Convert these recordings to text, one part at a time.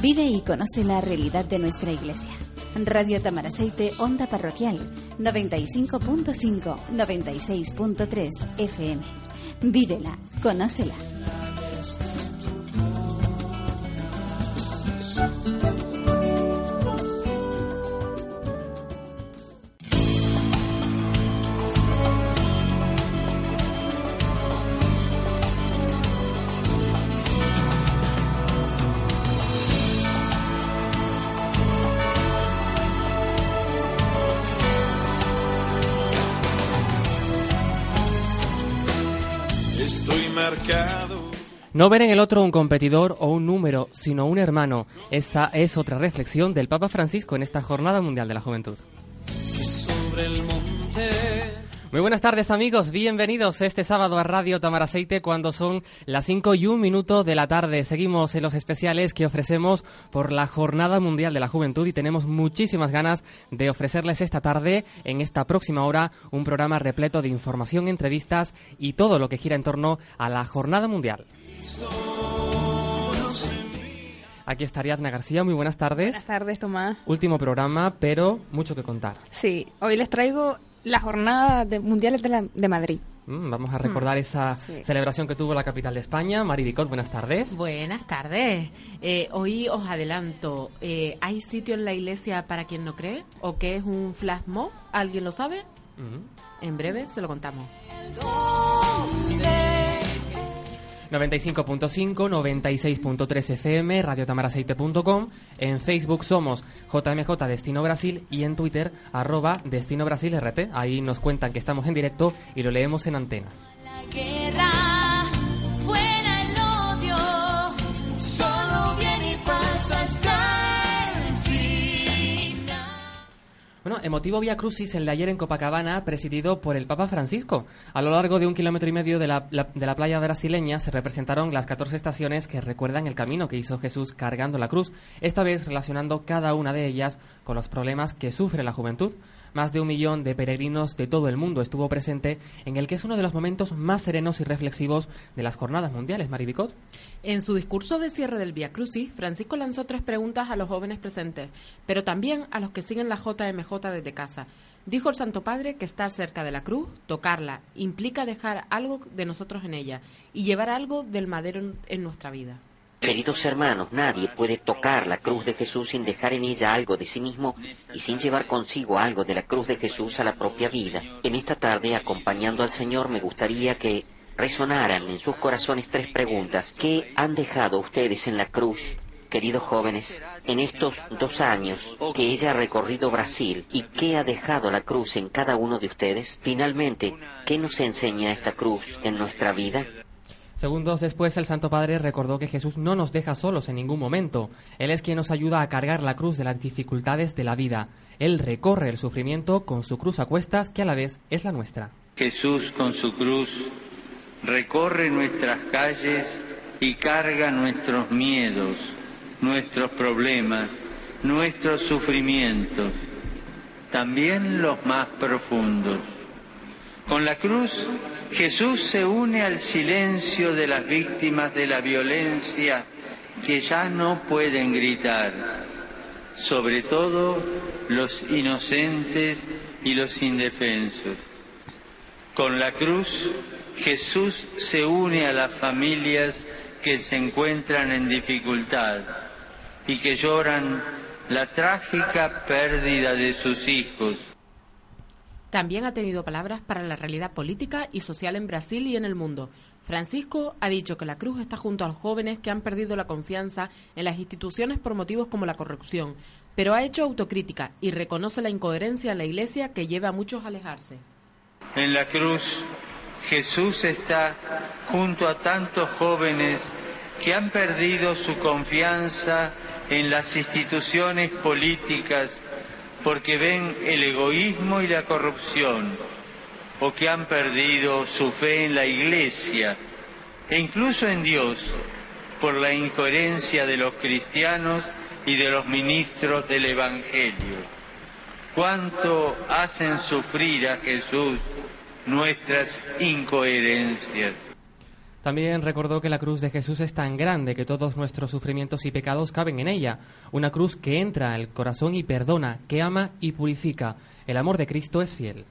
Vive y conoce la realidad de nuestra iglesia. Radio Tamaraceite, Onda Parroquial, 95.5, 96.3 FM. Vívela, conócela. No ver en el otro un competidor o un número, sino un hermano. Esta es otra reflexión del Papa Francisco en esta Jornada Mundial de la Juventud. Muy buenas tardes amigos, bienvenidos este sábado a Radio Tamaraceite cuando son las 5 y un minuto de la tarde. Seguimos en los especiales que ofrecemos por la Jornada Mundial de la Juventud y tenemos muchísimas ganas de ofrecerles esta tarde, en esta próxima hora, un programa repleto de información, entrevistas y todo lo que gira en torno a la Jornada Mundial. Aquí está Ariadna García, muy buenas tardes. Buenas tardes, Tomás. Último programa, pero mucho que contar. Sí, hoy les traigo la jornada de mundiales de, la- de Madrid. Mm, Vamos a recordar esa sí. celebración que tuvo la capital de España. Mari Dicot, buenas tardes. Buenas tardes. Eh, hoy os adelanto, eh, ¿hay sitio en la iglesia para quien no cree? ¿O qué es un flash mob? ¿Alguien lo sabe? Mm. En breve se lo contamos. 95.5, 96.3 FM, radiotamaraceite.com. En Facebook somos JMJ Destino Brasil y en Twitter arroba Destino Brasil RT. Ahí nos cuentan que estamos en directo y lo leemos en antena. La guerra, Bueno, emotivo Via Crucis el de ayer en Copacabana, presidido por el Papa Francisco. A lo largo de un kilómetro y medio de la, de la playa brasileña se representaron las 14 estaciones que recuerdan el camino que hizo Jesús cargando la cruz, esta vez relacionando cada una de ellas con los problemas que sufre la juventud. Más de un millón de peregrinos de todo el mundo estuvo presente en el que es uno de los momentos más serenos y reflexivos de las jornadas mundiales, Maribicot. En su discurso de cierre del Via Crucis, Francisco lanzó tres preguntas a los jóvenes presentes, pero también a los que siguen la JMJ desde casa. Dijo el Santo Padre que estar cerca de la cruz, tocarla, implica dejar algo de nosotros en ella y llevar algo del madero en- en nuestra vida. Queridos hermanos, nadie puede tocar la cruz de Jesús sin dejar en ella algo de sí mismo y sin llevar consigo algo de la cruz de Jesús a la propia vida. En esta tarde, acompañando al Señor, me gustaría que resonaran en sus corazones tres preguntas. ¿Qué han dejado ustedes en la cruz? Queridos jóvenes, en estos dos años que ella ha recorrido Brasil y qué ha dejado la cruz en cada uno de ustedes, finalmente, ¿qué nos enseña esta cruz en nuestra vida? Segundos después, el Santo Padre recordó que Jesús no nos deja solos en ningún momento. Él es quien nos ayuda a cargar la cruz de las dificultades de la vida. Él recorre el sufrimiento con su cruz a cuestas, que a la vez es la nuestra. Jesús con su cruz recorre nuestras calles y carga nuestros miedos, nuestros problemas, nuestros sufrimientos, también los más profundos. Con la cruz, Jesús se une al silencio de las víctimas de la violencia que ya no pueden gritar, sobre todo los inocentes y los indefensos. Con la cruz, Jesús se une a las familias que se encuentran en dificultad y que lloran la trágica pérdida de sus hijos. También ha tenido palabras para la realidad política y social en Brasil y en el mundo. Francisco ha dicho que la cruz está junto a los jóvenes que han perdido la confianza en las instituciones por motivos como la corrupción, pero ha hecho autocrítica y reconoce la incoherencia en la Iglesia que lleva a muchos a alejarse. En la cruz, Jesús está junto a tantos jóvenes que han perdido su confianza en las instituciones políticas porque ven el egoísmo y la corrupción, o que han perdido su fe en la Iglesia e incluso en Dios por la incoherencia de los cristianos y de los ministros del Evangelio. Cuánto hacen sufrir a Jesús nuestras incoherencias. También recordó que la cruz de Jesús es tan grande que todos nuestros sufrimientos y pecados caben en ella. Una cruz que entra al corazón y perdona, que ama y purifica. El amor de Cristo es fiel.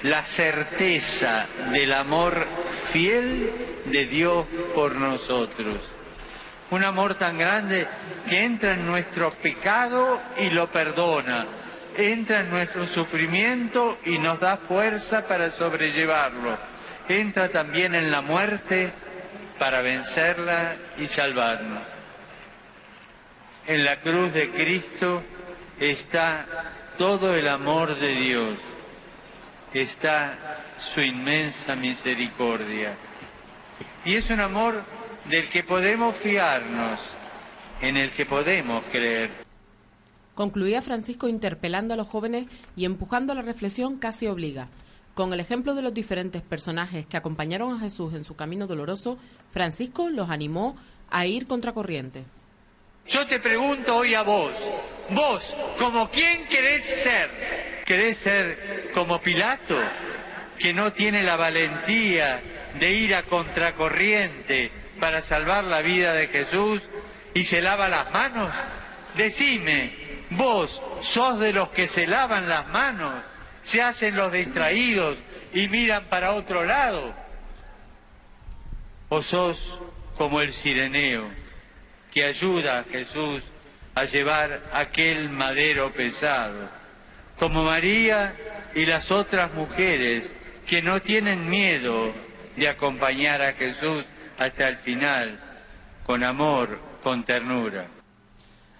La certeza del amor fiel de Dios por nosotros. Un amor tan grande que entra en nuestro pecado y lo perdona. Entra en nuestro sufrimiento y nos da fuerza para sobrellevarlo. Entra también en la muerte para vencerla y salvarnos. En la cruz de Cristo está todo el amor de Dios, está su inmensa misericordia. Y es un amor del que podemos fiarnos, en el que podemos creer. Concluía Francisco interpelando a los jóvenes y empujando la reflexión casi obliga. Con el ejemplo de los diferentes personajes que acompañaron a Jesús en su camino doloroso, Francisco los animó a ir contracorriente. Yo te pregunto hoy a vos, vos, ¿como quién querés ser? ¿Querés ser como Pilato, que no tiene la valentía de ir a contracorriente para salvar la vida de Jesús y se lava las manos? Decime, vos sos de los que se lavan las manos, se hacen los distraídos y miran para otro lado. O sos como el sireneo que ayuda a Jesús a llevar aquel madero pesado, como María y las otras mujeres que no tienen miedo de acompañar a Jesús hasta el final, con amor, con ternura.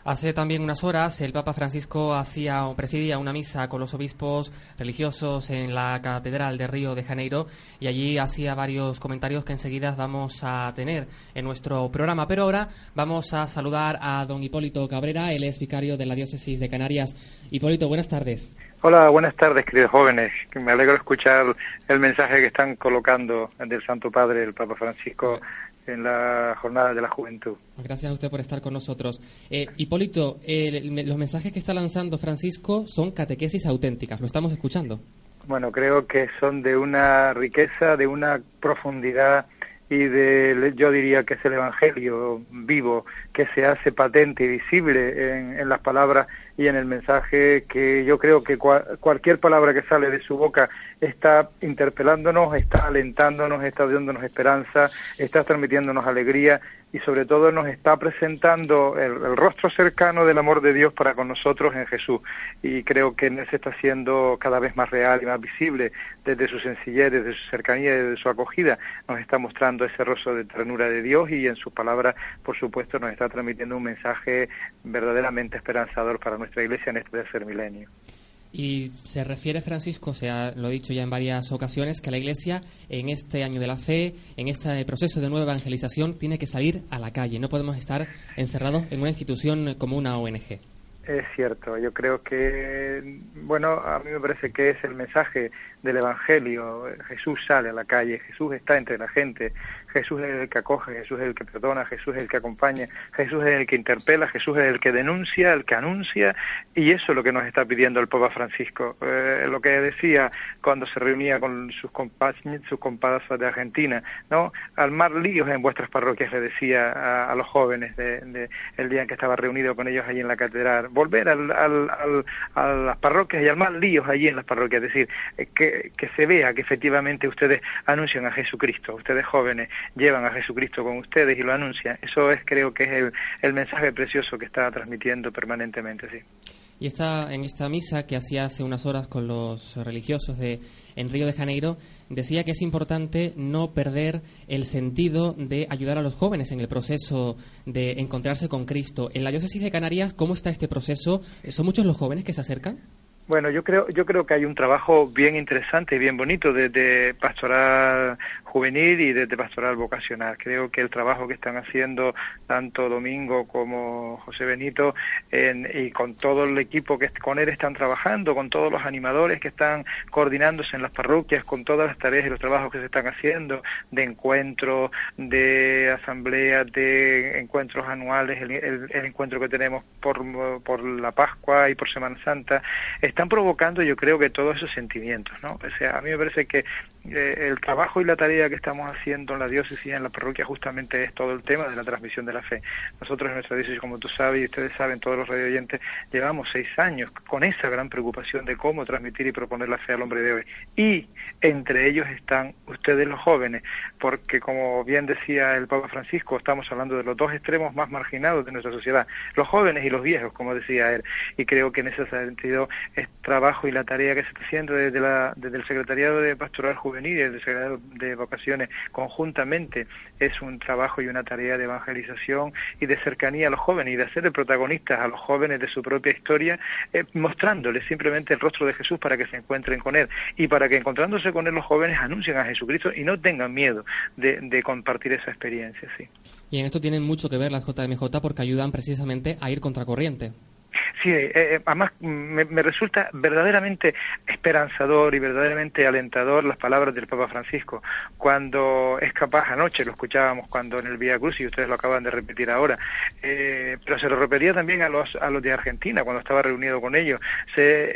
Hace también unas horas el Papa Francisco hacía o presidía una misa con los obispos religiosos en la Catedral de Río de Janeiro y allí hacía varios comentarios que enseguida vamos a tener en nuestro programa. Pero ahora vamos a saludar a don Hipólito Cabrera, él es vicario de la Diócesis de Canarias. Hipólito, buenas tardes. Hola, buenas tardes, queridos jóvenes. Me alegro escuchar el mensaje que están colocando del Santo Padre, el Papa Francisco, en la jornada de la juventud. Gracias a usted por estar con nosotros. Eh, Hipólito, eh, los mensajes que está lanzando Francisco son catequesis auténticas, lo estamos escuchando. Bueno, creo que son de una riqueza, de una profundidad y de, yo diría que es el Evangelio vivo, que se hace patente y visible en, en las palabras y en el mensaje que yo creo que cua- cualquier palabra que sale de su boca está interpelándonos, está alentándonos, está dándonos esperanza, está transmitiéndonos alegría y sobre todo nos está presentando el, rostro cercano del amor de Dios para con nosotros en Jesús. Y creo que se está haciendo cada vez más real y más visible desde su sencillez, desde su cercanía, desde su acogida. Nos está mostrando ese rostro de ternura de Dios y en sus palabras, por supuesto, nos está transmitiendo un mensaje verdaderamente esperanzador para nuestra iglesia en este tercer milenio. Y se refiere Francisco, se ha, lo he dicho ya en varias ocasiones, que la Iglesia en este año de la fe, en este proceso de nueva evangelización, tiene que salir a la calle. No podemos estar encerrados en una institución como una ONG. Es cierto, yo creo que, bueno, a mí me parece que es el mensaje del Evangelio. Jesús sale a la calle, Jesús está entre la gente, Jesús es el que acoge, Jesús es el que perdona, Jesús es el que acompaña, Jesús es el que interpela, Jesús es el que denuncia, el que anuncia, y eso es lo que nos está pidiendo el Papa Francisco. Eh, lo que decía cuando se reunía con sus compas, sus comparsas de Argentina, ¿no? Almar líos en vuestras parroquias, le decía a, los jóvenes de, el día en que estaba reunido con ellos allí en la catedral. Volver al, al, al, a las parroquias y armar líos allí en las parroquias, es decir, eh, que, se vea que efectivamente ustedes anuncian a Jesucristo, ustedes jóvenes llevan a Jesucristo con ustedes y lo anuncian. Eso es, creo que es el, el mensaje precioso que está transmitiendo permanentemente, sí. Y esta, en esta misa que hacía hace unas horas con los religiosos de, en Río de Janeiro, decía que es importante no perder el sentido de ayudar a los jóvenes en el proceso de encontrarse con Cristo. En la diócesis de Canarias, ¿cómo está este proceso? ¿Son muchos los jóvenes que se acercan? Bueno, yo creo, yo creo que hay un trabajo bien interesante y bien bonito desde pastoral juvenil y desde pastoral vocacional. Creo que el trabajo que están haciendo tanto Domingo como José Benito en- y con todo el equipo que con él están trabajando, con todos los animadores que están coordinándose en las parroquias, con todas las tareas y los trabajos que se están haciendo de encuentros, de asambleas, de encuentros anuales, el, encuentro que tenemos por, por la Pascua y por Semana Santa, están provocando yo creo que todos esos sentimientos, ¿no? O sea, a mí me parece que eh, el trabajo y la tarea que estamos haciendo en la diócesis y en la parroquia justamente es todo el tema de la transmisión de la fe. Nosotros en nuestra diócesis, como tú sabes y ustedes saben, todos los radio oyentes, llevamos seis años con esa gran preocupación de cómo transmitir y proponer la fe al hombre de hoy. Y entre ellos están ustedes los jóvenes, porque como bien decía el Papa Francisco, estamos hablando de los dos extremos más marginados de nuestra sociedad, los jóvenes y los viejos, como decía él. Y creo que en ese sentido es trabajo y la tarea que se está haciendo desde, desde el Secretariado de Pastoral Juvenil y el Secretariado de Conjuntamente es un trabajo y una tarea de evangelización y de cercanía a los jóvenes y de hacer de protagonistas a los jóvenes de su propia historia, eh, mostrándoles simplemente el rostro de Jesús para que se encuentren con Él y para que encontrándose con Él los jóvenes anuncien a Jesucristo y no tengan miedo de, de compartir esa experiencia. Sí. Y en esto tienen mucho que ver las JMJ porque ayudan precisamente a ir contracorriente. Sí, eh, eh, además me, resulta verdaderamente esperanzador y verdaderamente alentador las palabras del Papa Francisco. Cuando es capaz, anoche lo escuchábamos cuando en el Vía Cruz y ustedes lo acaban de repetir ahora, eh, pero se lo repetía también a los, a los de Argentina cuando estaba reunido con ellos, se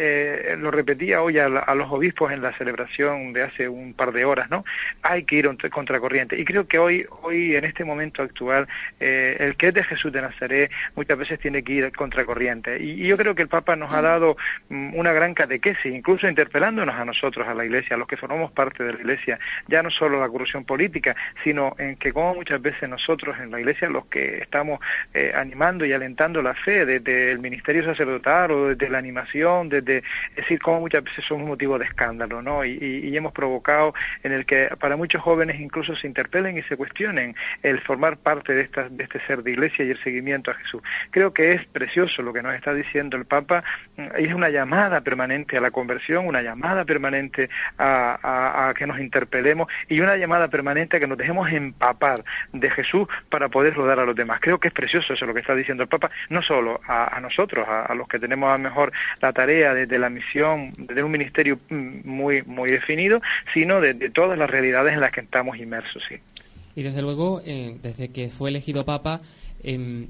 eh, lo repetía hoy a, los obispos en la celebración de hace un par de horas, ¿no? Hay que ir contra- contracorriente. Y creo que hoy, hoy en este momento actual, eh, el que es de Jesús de Nazaret muchas veces tiene que ir contracorriente. Y, y yo creo que el Papa nos ha dado mm, una gran catequesis, incluso interpelándonos a nosotros, a la Iglesia, a los que formamos parte de la Iglesia, ya no solo la corrupción política, sino en que como muchas veces nosotros en la Iglesia, los que estamos eh, animando y alentando la fe desde el ministerio sacerdotal o desde la animación, desde, es decir, como muchas veces somos motivo de escándalo, ¿no? Y, hemos provocado en el que para muchos jóvenes incluso se interpelen y se cuestionen el formar parte de, esta, de este ser de Iglesia y el seguimiento a Jesús. Creo que es precioso lo que nos está diciendo el Papa, mm, es una llamada permanente a la conversión, una llamada permanente a, que nos interpelemos y una llamada permanente a que nos dejemos empapar de Jesús para poderlo dar a los demás. Creo que es precioso eso lo que está diciendo el Papa, no solo a, nosotros, a, los que tenemos a lo mejor la tarea de, de la misión, de un ministerio mm, muy, muy definido, sino de, de todas las realidades en las que estamos inmersos. Sí. Y desde luego, eh, desde que fue elegido Papa, em,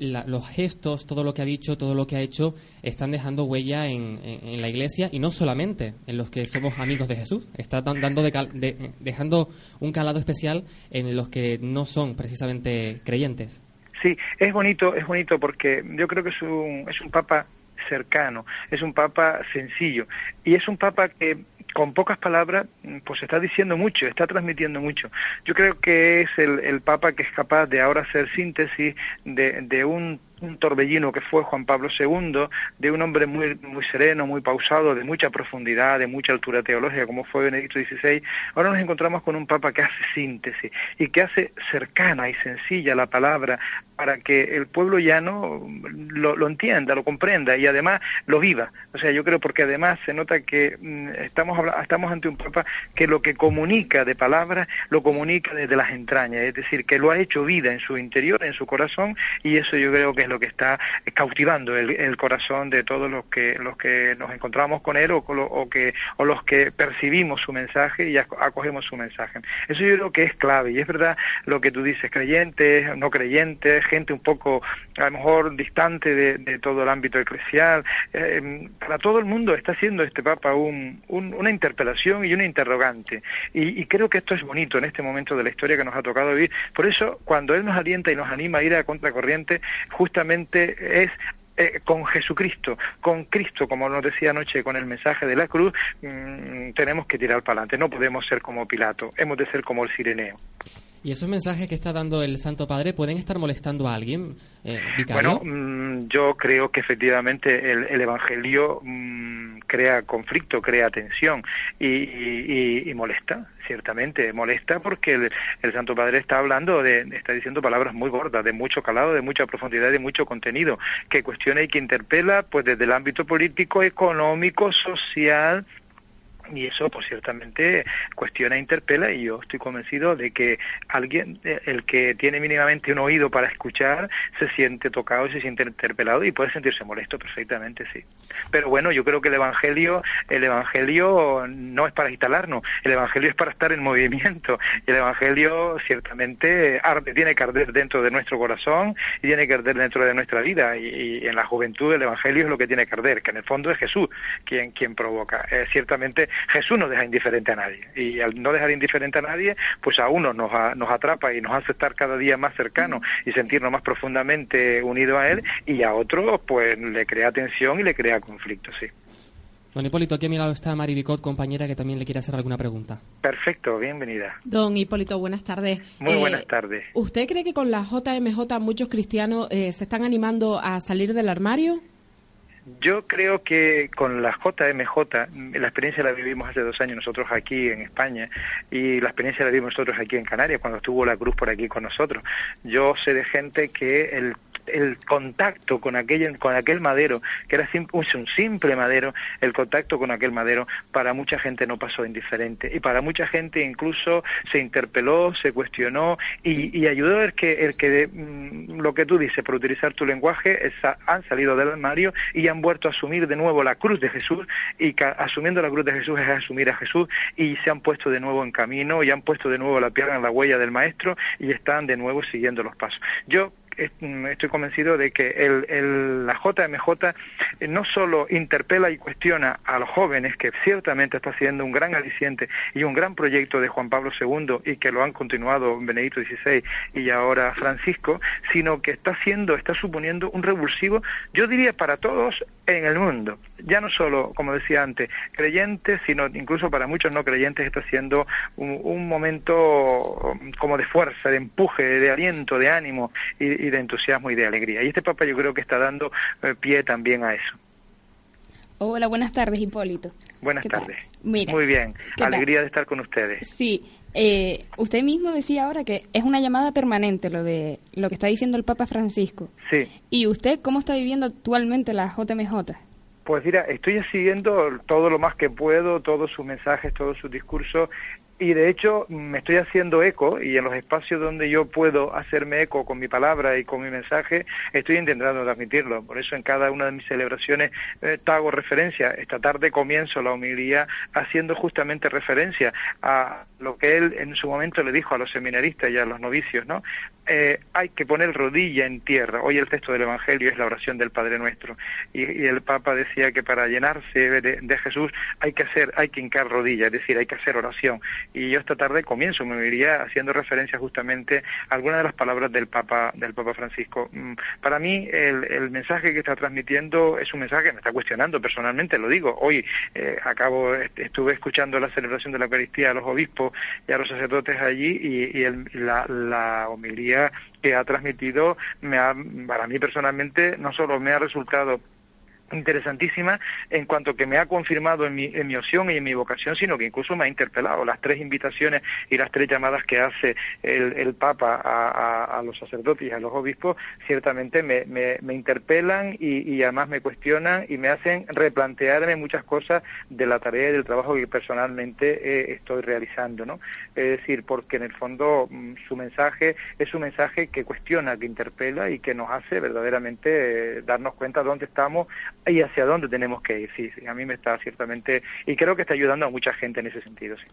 la- los gestos, todo lo que ha dicho, todo lo que ha hecho, están dejando huella en, en- la Iglesia y no solamente en los que somos amigos de Jesús. Está dan- dando de- eh, dejando un calado especial en los que no son precisamente creyentes. Sí, es bonito, es bonito porque yo creo que es un, es un papa cercano, es un papa sencillo y es un papa que con pocas palabras mm, pues está diciendo mucho, está transmitiendo mucho. Yo creo que es el, el papa que es capaz de ahora hacer síntesis de, de un un torbellino que fue Juan Pablo II, de un hombre muy, muy sereno, muy pausado, de mucha profundidad, de mucha altura teológica, como fue Benedicto XVI, ahora nos encontramos con un Papa que hace síntesis y que hace cercana y sencilla la palabra para que el pueblo llano lo, lo entienda, lo comprenda y además lo viva. O sea, yo creo porque además se nota que mm, estamos, estamos ante un Papa que lo que comunica de palabras lo comunica desde las entrañas, es decir, que lo ha hecho vida en su interior, en su corazón y eso yo creo que es lo que está cautivando el, corazón de todos los que los que nos encontramos con él o, que o los que percibimos su mensaje y aco- acogemos su mensaje. Eso yo creo que es clave y es verdad lo que tú dices, creyentes, no creyentes, gente un poco a lo mejor distante de, todo el ámbito eclesial. eh, para todo el mundo está haciendo este Papa un- un- una interpelación y una interrogante y, y creo que esto es bonito en este momento de la historia que nos ha tocado vivir. Por eso cuando él nos alienta y nos anima a ir a contracorriente, justamente es eh, con Jesucristo, con Cristo, como nos decía anoche con el mensaje de la cruz, mm, tenemos que tirar para adelante. No podemos ser como Pilato, hemos de ser como el Sireneo. ¿Y esos mensajes que está dando el Santo Padre pueden estar molestando a alguien, eh? Bueno, mm, yo creo que efectivamente el, el Evangelio mm, crea conflicto, crea tensión y, y- y molesta, ciertamente, molesta porque el, el Santo Padre está hablando, de, está diciendo palabras muy gordas, de mucho calado, de mucha profundidad, de mucho contenido, que cuestiona y que interpela pues desde el ámbito político, económico, social, y eso pues ciertamente cuestiona e interpela y yo estoy convencido de que alguien eh, el que tiene mínimamente un oído para escuchar se siente tocado se siente interpelado y puede sentirse molesto perfectamente sí. Pero bueno yo creo que el evangelio el evangelio no es para instalarnos el evangelio es para estar en movimiento. Y el evangelio ciertamente arde tiene que arder dentro de nuestro corazón y tiene que arder dentro de nuestra vida. Y, y en la juventud el evangelio es lo que tiene que arder que en el fondo es Jesús quien quien provoca. Eh, ciertamente Jesús no deja indiferente a nadie y al no dejar indiferente a nadie pues a uno nos, a- nos atrapa y nos hace estar cada día más cercanos y sentirnos más profundamente unidos a él y a otro pues le crea tensión y le crea conflicto sí Don Hipólito, aquí a mi lado está Mari Bicot, compañera, que también le quiere hacer alguna pregunta. perfecto bienvenida Don Hipólito, buenas tardes. muy Eh, buenas tardes ¿Usted cree que con la JMJ muchos cristianos eh, se están animando a salir del armario? Yo creo que con la JMJ, mm, la experiencia la vivimos hace dos años nosotros aquí en España y la experiencia la vivimos nosotros aquí en Canarias cuando estuvo la Cruz por aquí con nosotros. Yo sé de gente que el el contacto con aquel, con aquel madero, que era un simple madero, el contacto con aquel madero para mucha gente no pasó indiferente y para mucha gente incluso se interpeló, se cuestionó y, y ayudó el que, el que mm, lo que tú dices, por utilizar tu lenguaje, han salido del armario y han vuelto a asumir de nuevo la cruz de Jesús y asumiendo la cruz de Jesús es asumir a Jesús y se han puesto de nuevo en camino y han puesto de nuevo la pierna en la huella del maestro y están de nuevo siguiendo los pasos. Yo estoy convencido de que el, el- la JMJ eh, no solo interpela y cuestiona a los jóvenes, que ciertamente está siendo un gran aliciente y un gran proyecto de Juan Pablo II y que lo han continuado Benedicto XVI y ahora Francisco, sino que está haciendo, está suponiendo un revulsivo, yo diría para todos en el mundo. Ya no solo, como decía antes, creyentes, sino incluso para muchos no creyentes está siendo un, un momento um, como de fuerza, de empuje, de aliento, de ánimo y, y de entusiasmo y de alegría. Y este Papa yo creo que está dando eh, pie también a eso. Hola, buenas tardes, Hipólito. Buenas tardes. Mira, Muy bien. Alegría de estar con ustedes. Sí, eh, usted mismo decía ahora que es una llamada permanente lo de lo que está diciendo el Papa Francisco. Sí. ¿Y usted cómo está viviendo actualmente la JMJ? Pues mira, estoy siguiendo todo lo más que puedo, todos sus mensajes, todos sus discursos, y de hecho me estoy haciendo eco, y en los espacios donde yo puedo hacerme eco con mi palabra y con mi mensaje, estoy intentando transmitirlo. Por eso en cada una de mis celebraciones eh, hago referencia. Esta tarde comienzo la homilía haciendo justamente referencia a lo que él en su momento le dijo a los seminaristas y a los novicios, ¿no? Eh, hay que poner rodilla en tierra. Hoy el texto del Evangelio es la oración del Padre Nuestro. Y, el Papa decía que para llenarse de, Jesús hay que hacer, hay que hincar rodilla, es decir, hay que hacer oración. Y yo esta tarde comienzo, me iría haciendo referencia justamente a algunas de las palabras del Papa, del Papa Francisco. Mm, Para mí, el, mensaje que está transmitiendo es un mensaje que me está cuestionando personalmente, lo digo. Hoy eh, acabo, est- estuve escuchando la celebración de la Eucaristía a los obispos y a los sacerdotes allí y, la, la homilía que ha transmitido me ha, para mí personalmente no solo me ha resultado interesantísima en cuanto que me ha confirmado en mi, en mi opción y en mi vocación, sino que incluso me ha interpelado. Las tres invitaciones y las tres llamadas que hace el, el Papa a, a- a los sacerdotes y a los obispos, ciertamente me, me- me interpelan y, y además me cuestionan y me hacen replantearme muchas cosas de la tarea y del trabajo que personalmente eh, estoy realizando. ¿no? Es decir, porque en el fondo mm, su mensaje es un mensaje que cuestiona, que interpela y que nos hace verdaderamente eh, darnos cuenta de dónde estamos y hacia dónde tenemos que ir. Sí, sí, a mí me está ciertamente, y creo que está ayudando a mucha gente en ese sentido. Sí.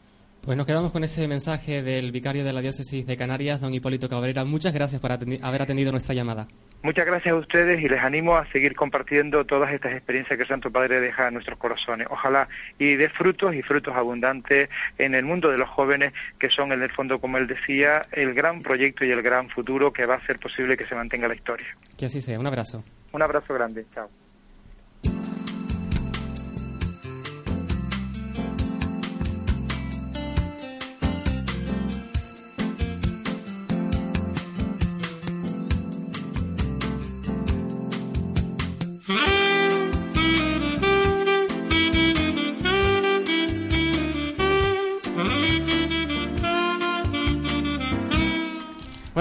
Pues nos quedamos con ese mensaje del vicario de la diócesis de Canarias, don Hipólito Cabrera. Muchas gracias por atendi- haber atendido nuestra llamada. Muchas gracias a ustedes y les animo a seguir compartiendo todas estas experiencias que el Santo Padre deja en nuestros corazones. Ojalá y dé frutos y frutos abundantes en el mundo de los jóvenes, que son en el fondo, como él decía, el gran proyecto y el gran futuro que va a hacer posible que se mantenga la historia. Que así sea. Un abrazo. Un abrazo grande. Chao.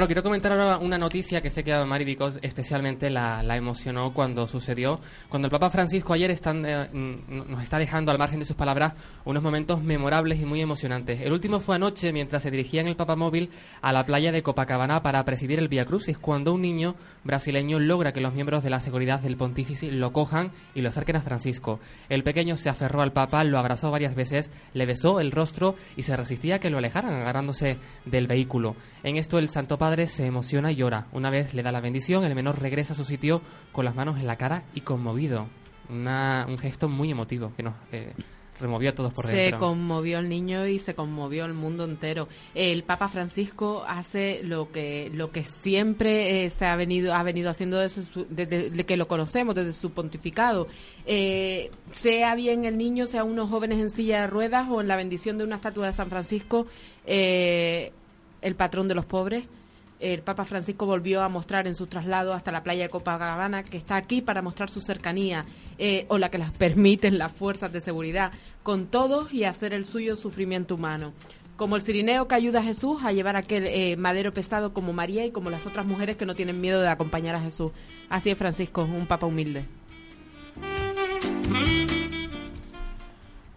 Bueno, quiero comentar ahora una noticia que sé que a Mari Vicos especialmente la, la emocionó cuando sucedió. Cuando el Papa Francisco ayer están, eh, nos está dejando al margen de sus palabras unos momentos memorables y muy emocionantes. El último fue anoche mientras se dirigía en el Papa Móvil a la playa de Copacabana para presidir el Via Crucis, cuando un niño brasileño logra que los miembros de la seguridad del pontífice lo cojan y lo acerquen a Francisco. El pequeño se aferró al Papa, lo abrazó varias veces, le besó el rostro y se resistía a que lo alejaran, agarrándose del vehículo. En esto el Santo Padre se emociona y llora. Una vez le da la bendición, el menor regresa a su sitio con las manos en la cara y conmovido. Una- un gesto muy emotivo que nos eh, removió a todos por Se dentro. conmovió el niño y se conmovió el mundo entero. El Papa Francisco hace lo que lo que siempre eh, se ha venido ha venido haciendo desde, su- desde- desde que lo conocemos desde su pontificado. Eh, sea bien el niño, sea unos jóvenes en silla de ruedas o en la bendición de una estatua de San Francisco, eh, el patrón de los pobres. El Papa Francisco volvió a mostrar en su traslado hasta la playa de Copacabana que está aquí para mostrar su cercanía eh, o la que las permiten las fuerzas de seguridad con todos y hacer el suyo sufrimiento humano. Como el cirineo que ayuda a Jesús a llevar aquel eh, madero pesado como María y como las otras mujeres que no tienen miedo de acompañar a Jesús. Así es Francisco, un papa humilde.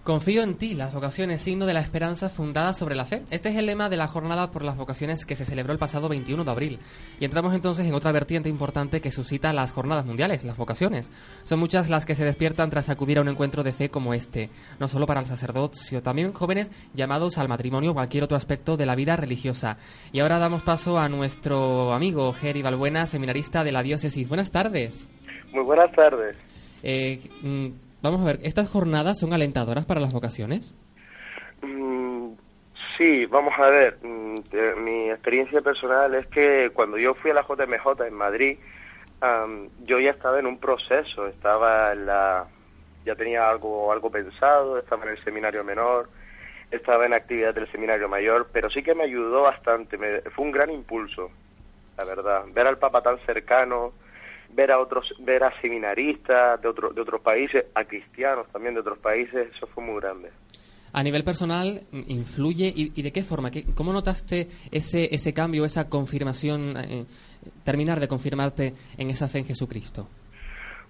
Confío en ti, las vocaciones, signo de la esperanza fundada sobre la fe. Este es el lema de la jornada por las vocaciones que se celebró el pasado 21 de abril. Y entramos entonces en otra vertiente importante que suscita las jornadas mundiales, las vocaciones. Son muchas las que se despiertan tras acudir a un encuentro de fe como este, no solo para el sacerdocio, también jóvenes llamados al matrimonio o cualquier otro aspecto de la vida religiosa. Y ahora damos paso a nuestro amigo Geri Balbuena, seminarista de la diócesis. Buenas tardes. Muy buenas tardes. Eh, mm, vamos a ver, ¿estas jornadas son alentadoras para las vocaciones? Mm, sí, vamos a ver. mm, mi experiencia personal es que cuando yo fui a la JMJ en Madrid, yo ya estaba en un proceso, estaba en la, ya tenía algo, algo pensado, estaba en el seminario menor, estaba en actividad del seminario mayor, pero sí que me ayudó bastante, me- fue un gran impulso, la verdad. Ver al Papa tan cercano, ver a otros, ver a seminaristas de, otro, de otros países, a cristianos también de otros países, eso fue muy grande. A nivel personal, ¿influye y, y de qué forma? ¿Qué- ¿Cómo notaste ese, ese cambio, esa confirmación, eh, terminar de confirmarte en esa fe en Jesucristo?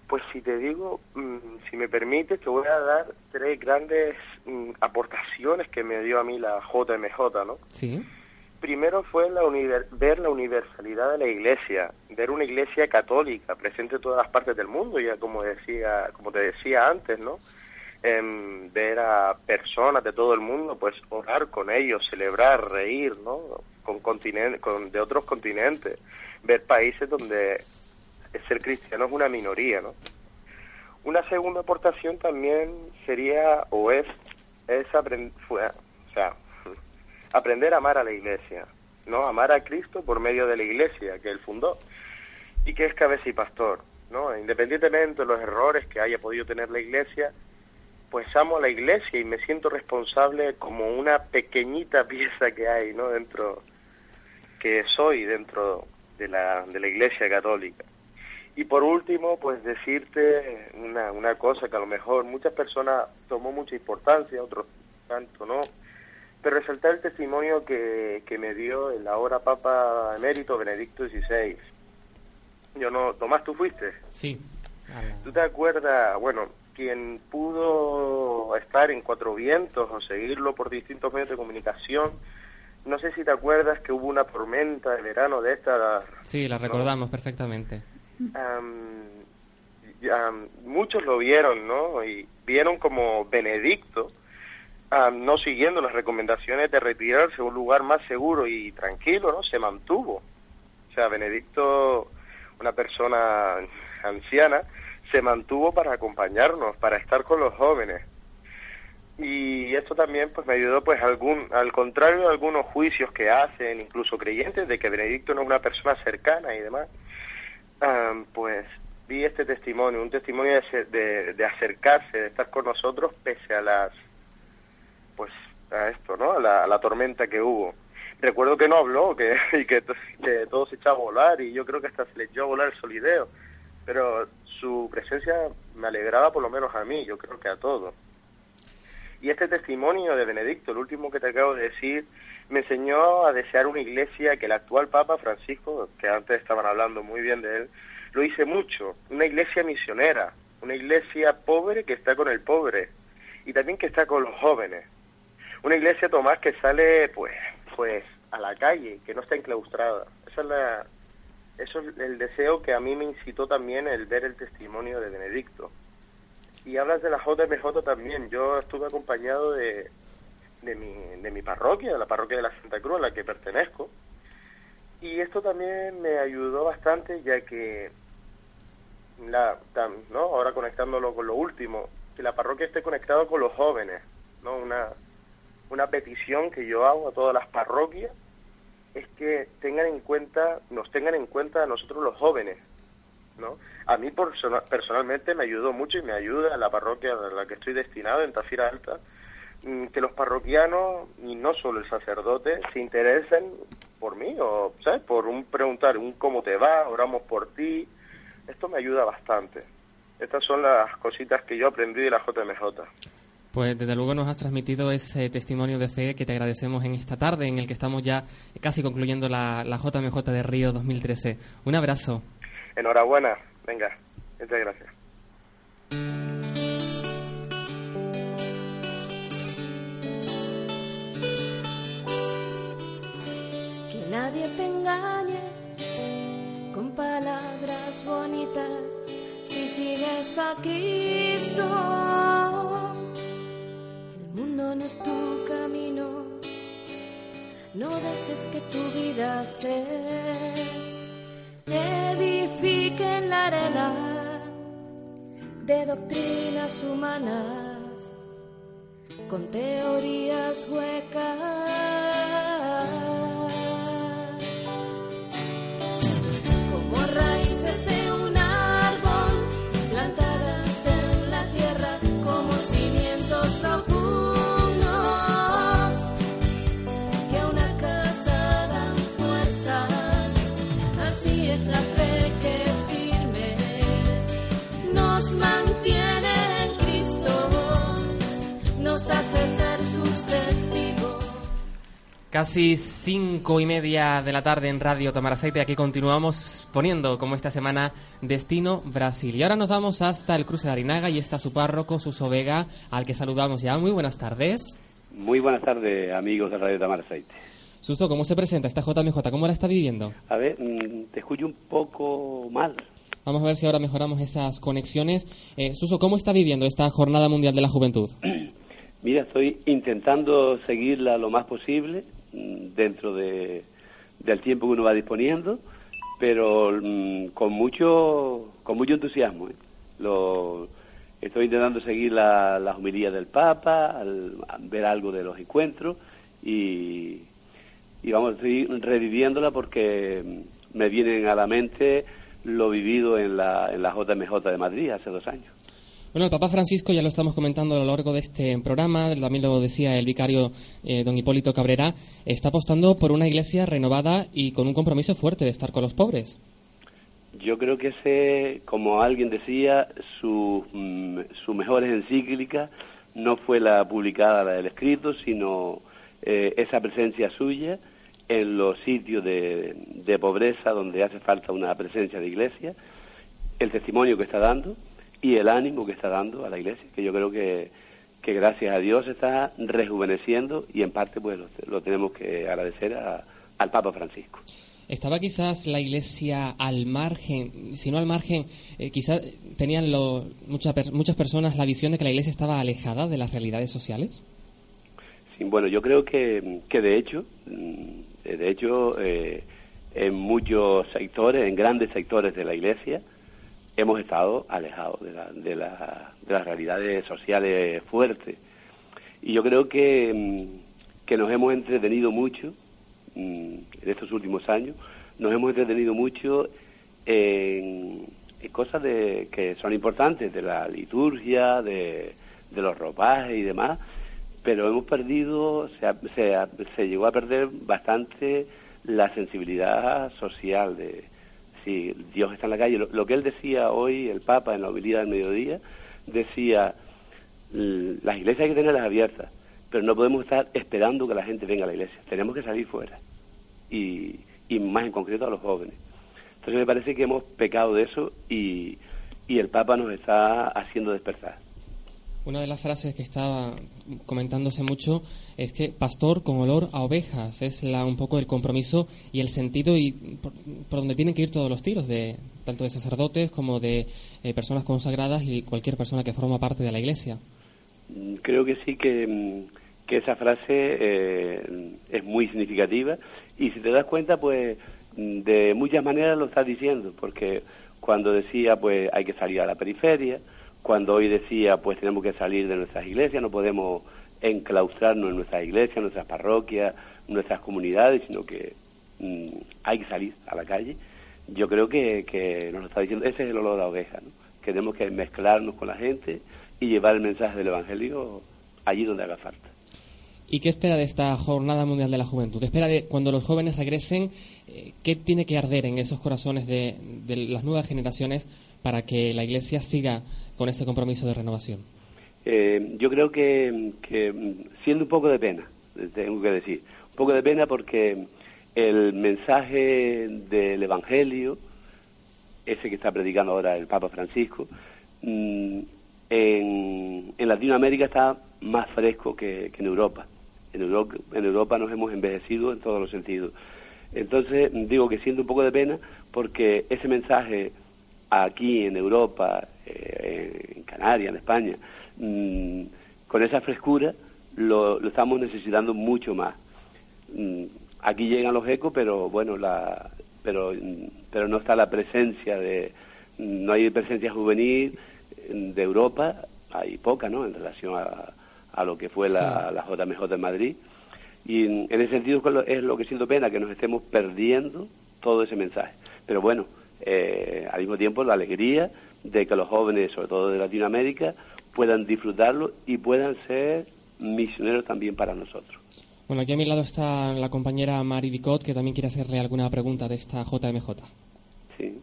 Pues si te digo, mm, si me permites, te voy a dar tres grandes mm, aportaciones que me dio a mí la JMJ, ¿no? Sí. Primero fue la ver la universalidad de la Iglesia, ver una Iglesia católica presente en todas las partes del mundo, ya como decía, como te decía antes, ¿no? Em, ver a personas de todo el mundo, pues orar con ellos, celebrar, reír, ¿no? Con con de otros continentes, ver países donde ser cristiano es una minoría, ¿no? Una segunda aportación también sería o es es aprend- fue- o sea, aprender a amar a la iglesia, ¿no? Amar a Cristo por medio de la iglesia que él fundó y que es cabeza y pastor, ¿no? Independientemente de los errores que haya podido tener la iglesia, pues amo a la iglesia y me siento responsable como una pequeñita pieza que hay, ¿no? Dentro, que soy dentro de la, de la iglesia católica. Y por último, pues decirte una, una cosa que a lo mejor muchas personas tomó mucha importancia, otros tanto no, pero resaltar el testimonio que, que me dio el ahora Papa Emérito Benedicto XVI. Yo no, Tomás, ¿tú fuiste? Sí. ¿Tú te acuerdas, bueno, quien pudo estar en Cuatro Vientos o seguirlo por distintos medios de comunicación, no sé si te acuerdas que hubo una tormenta de verano de esta Sí, la recordamos perfectamente. Am, am, muchos lo vieron, ¿no? Y vieron como Benedicto, no siguiendo las recomendaciones de retirarse a un lugar más seguro y tranquilo, ¿no? Se mantuvo. O sea, Benedicto, una persona anciana, se mantuvo para acompañarnos, para estar con los jóvenes. Y esto también pues me ayudó pues algún al contrario de algunos juicios que hacen incluso creyentes de que Benedicto no es una persona cercana y demás Am, pues vi este testimonio, un testimonio de, de acercarse, de estar con nosotros pese a las, pues a esto, ¿no? A la, tormenta que hubo. Recuerdo que no habló, que, y que todo se echaba a volar y yo creo que hasta se le echó a volar el solideo, pero su presencia me alegraba por lo menos a mí, yo creo que a todos. Y este testimonio de Benedicto, el último que te acabo de decir, me enseñó a desear una iglesia que el actual Papa Francisco, que antes estaban hablando muy bien de él, lo hice mucho, una iglesia misionera, una iglesia pobre que está con el pobre y también que está con los jóvenes. Una iglesia, Tomás, que sale pues, pues a la calle, que no está enclaustrada. Esa es la, eso es el deseo que a mí me incitó también el ver el testimonio de Benedicto. Y hablas de la JMJ también. Yo estuve acompañado de, de, mi, de mi parroquia, de la parroquia de la Santa Cruz, a la que pertenezco. Y esto también me ayudó bastante, ya que, la, ¿no? ahora conectándolo con lo último, que la parroquia esté conectada con los jóvenes. ¿no? Una, una petición que yo hago a todas las parroquias es que tengan en cuenta, nos tengan en cuenta a nosotros los jóvenes, ¿no? A mí persona- personalmente me ayudó mucho y me ayuda la parroquia a la que estoy destinado, en Tafira Alta, mm, que los parroquianos, y no solo el sacerdote, se interesen por mí, o, ¿sabes? Por un preguntar, un cómo te va, oramos por ti. Esto me ayuda bastante. Estas son las cositas que yo aprendí de la JMJ. Pues desde luego nos has transmitido ese testimonio de fe que te agradecemos en esta tarde en el que estamos ya casi concluyendo la, la JMJ de Río 2013. Un abrazo. Enhorabuena, venga, muchas gracias. Que nadie te engañe con palabras bonitas si sigues a Cristo. El mundo no es tu camino, no dejes que tu vida se edifique en la arena de doctrinas humanas con teorías huecas. Casi cinco y media de la tarde en Radio Tamaraceite. Aquí continuamos poniendo, como esta semana, Destino Brasil. Y ahora nos vamos hasta el cruce de Arinaga y está su párroco, Suso Vega, al que saludamos ya. Muy buenas tardes. Muy buenas tardes, amigos de Radio Tamar Aceite. Suso, ¿cómo se presenta esta JMJ? ¿Cómo la está viviendo? A ver, mm, te escucho un poco mal. Vamos a ver si ahora mejoramos esas conexiones. Eh, Suso, ¿cómo está viviendo esta Jornada Mundial de la Juventud? Mira, estoy intentando seguirla lo más posible dentro de, del tiempo que uno va disponiendo, pero mm, con mucho con mucho entusiasmo. ¿eh? Lo, estoy intentando seguir la- homilías del Papa, al- ver algo de los encuentros y, y vamos, estoy reviviéndola porque me vienen a la mente lo vivido en la, en la JMJ de Madrid hace dos años. Bueno, el Papa Francisco, ya lo estamos comentando a lo largo de este programa, también lo decía el vicario eh, don Hipólito Cabrera, está apostando por una iglesia renovada y con un compromiso fuerte de estar con los pobres. Yo creo que ese, como alguien decía, su, mm, su mejor encíclica no fue la publicada, la del escrito, sino eh, esa presencia suya en los sitios de, de pobreza donde hace falta una presencia de iglesia, el testimonio que está dando y el ánimo que está dando a la iglesia, que yo creo que, que gracias a Dios está rejuveneciendo y en parte pues lo, lo tenemos que agradecer a- al Papa Francisco. ¿Estaba quizás la iglesia al margen, si no al margen, eh, quizás tenían lo- mucha muchas personas la visión de que la iglesia estaba alejada de las realidades sociales? Sí, bueno, yo creo que, que de hecho, mm, de hecho, eh, en muchos sectores, en grandes sectores de la Iglesia, hemos estado alejados de, la- de, la- de las realidades sociales fuertes. Y yo creo que, mm, que nos hemos entretenido mucho mm, en estos últimos años, nos hemos entretenido mucho en, cosas de, que son importantes, de la liturgia, de, los ropajes y demás, pero hemos perdido, se, se, se llegó a perder bastante la sensibilidad social de si Dios está en la calle. Lo, que él decía hoy, el Papa, en la homilía del mediodía, decía, L- Las iglesias hay que tenerlas abiertas, pero no podemos estar esperando que la gente venga a la iglesia. Tenemos que salir fuera y, y más en concreto a los jóvenes. Entonces me parece que hemos pecado de eso y, y el Papa nos está haciendo despertar. Una de las frases que estaba comentándose mucho es que pastor con olor a ovejas es la, un poco el compromiso y el sentido y por, por donde tienen que ir todos los tiros, de tanto de sacerdotes como de eh, personas consagradas y cualquier persona que forma parte de la iglesia. Mm, Creo que sí que, mm, que esa frase eh, es muy significativa y si te das cuenta, pues mm, de muchas maneras lo estás diciendo, porque cuando decía, pues hay que salir a la periferia, cuando hoy decía, pues tenemos que salir de nuestras iglesias, no podemos enclaustrarnos en nuestras iglesias, nuestras parroquias, nuestras comunidades, sino que mm, hay que salir a la calle. Yo creo que, que nos lo está diciendo, ese es el olor a oveja, ¿no? que tenemos que mezclarnos con la gente y llevar el mensaje del Evangelio allí donde haga falta. ¿Y qué espera de esta Jornada Mundial de la Juventud? ¿Qué espera de cuando los jóvenes regresen? eh, ¿Qué tiene que arder en esos corazones de, de las nuevas generaciones para que la Iglesia siga con ese compromiso de renovación? Eh, yo creo que, que, siendo un poco de pena, tengo que decir, un poco de pena porque el mensaje del Evangelio, ese que está predicando ahora el Papa Francisco, mm, en, en Latinoamérica está más fresco que, que en Europa. En Europa. En Europa nos hemos envejecido en todos los sentidos. Entonces, digo que siento un poco de pena porque ese mensaje aquí en Europa, eh, en Canarias, en España, mm, con esa frescura, lo, lo estamos necesitando mucho más. Mm, aquí llegan los ecos, pero bueno, la, pero, mm, pero no está la presencia de, no hay presencia juvenil mm, de Europa, hay poca, ¿no? En relación a, a lo que fue la, la JMJ de Madrid. Y en, en ese sentido es lo- es lo que siento pena, que nos estemos perdiendo todo ese mensaje. Pero bueno, eh, al mismo tiempo la alegría de que los jóvenes, sobre todo de Latinoamérica, puedan disfrutarlo y puedan ser misioneros también para nosotros. Bueno, aquí a mi lado está la compañera Mari Dicot, que también quiere hacerle alguna pregunta de esta JMJ. Sí.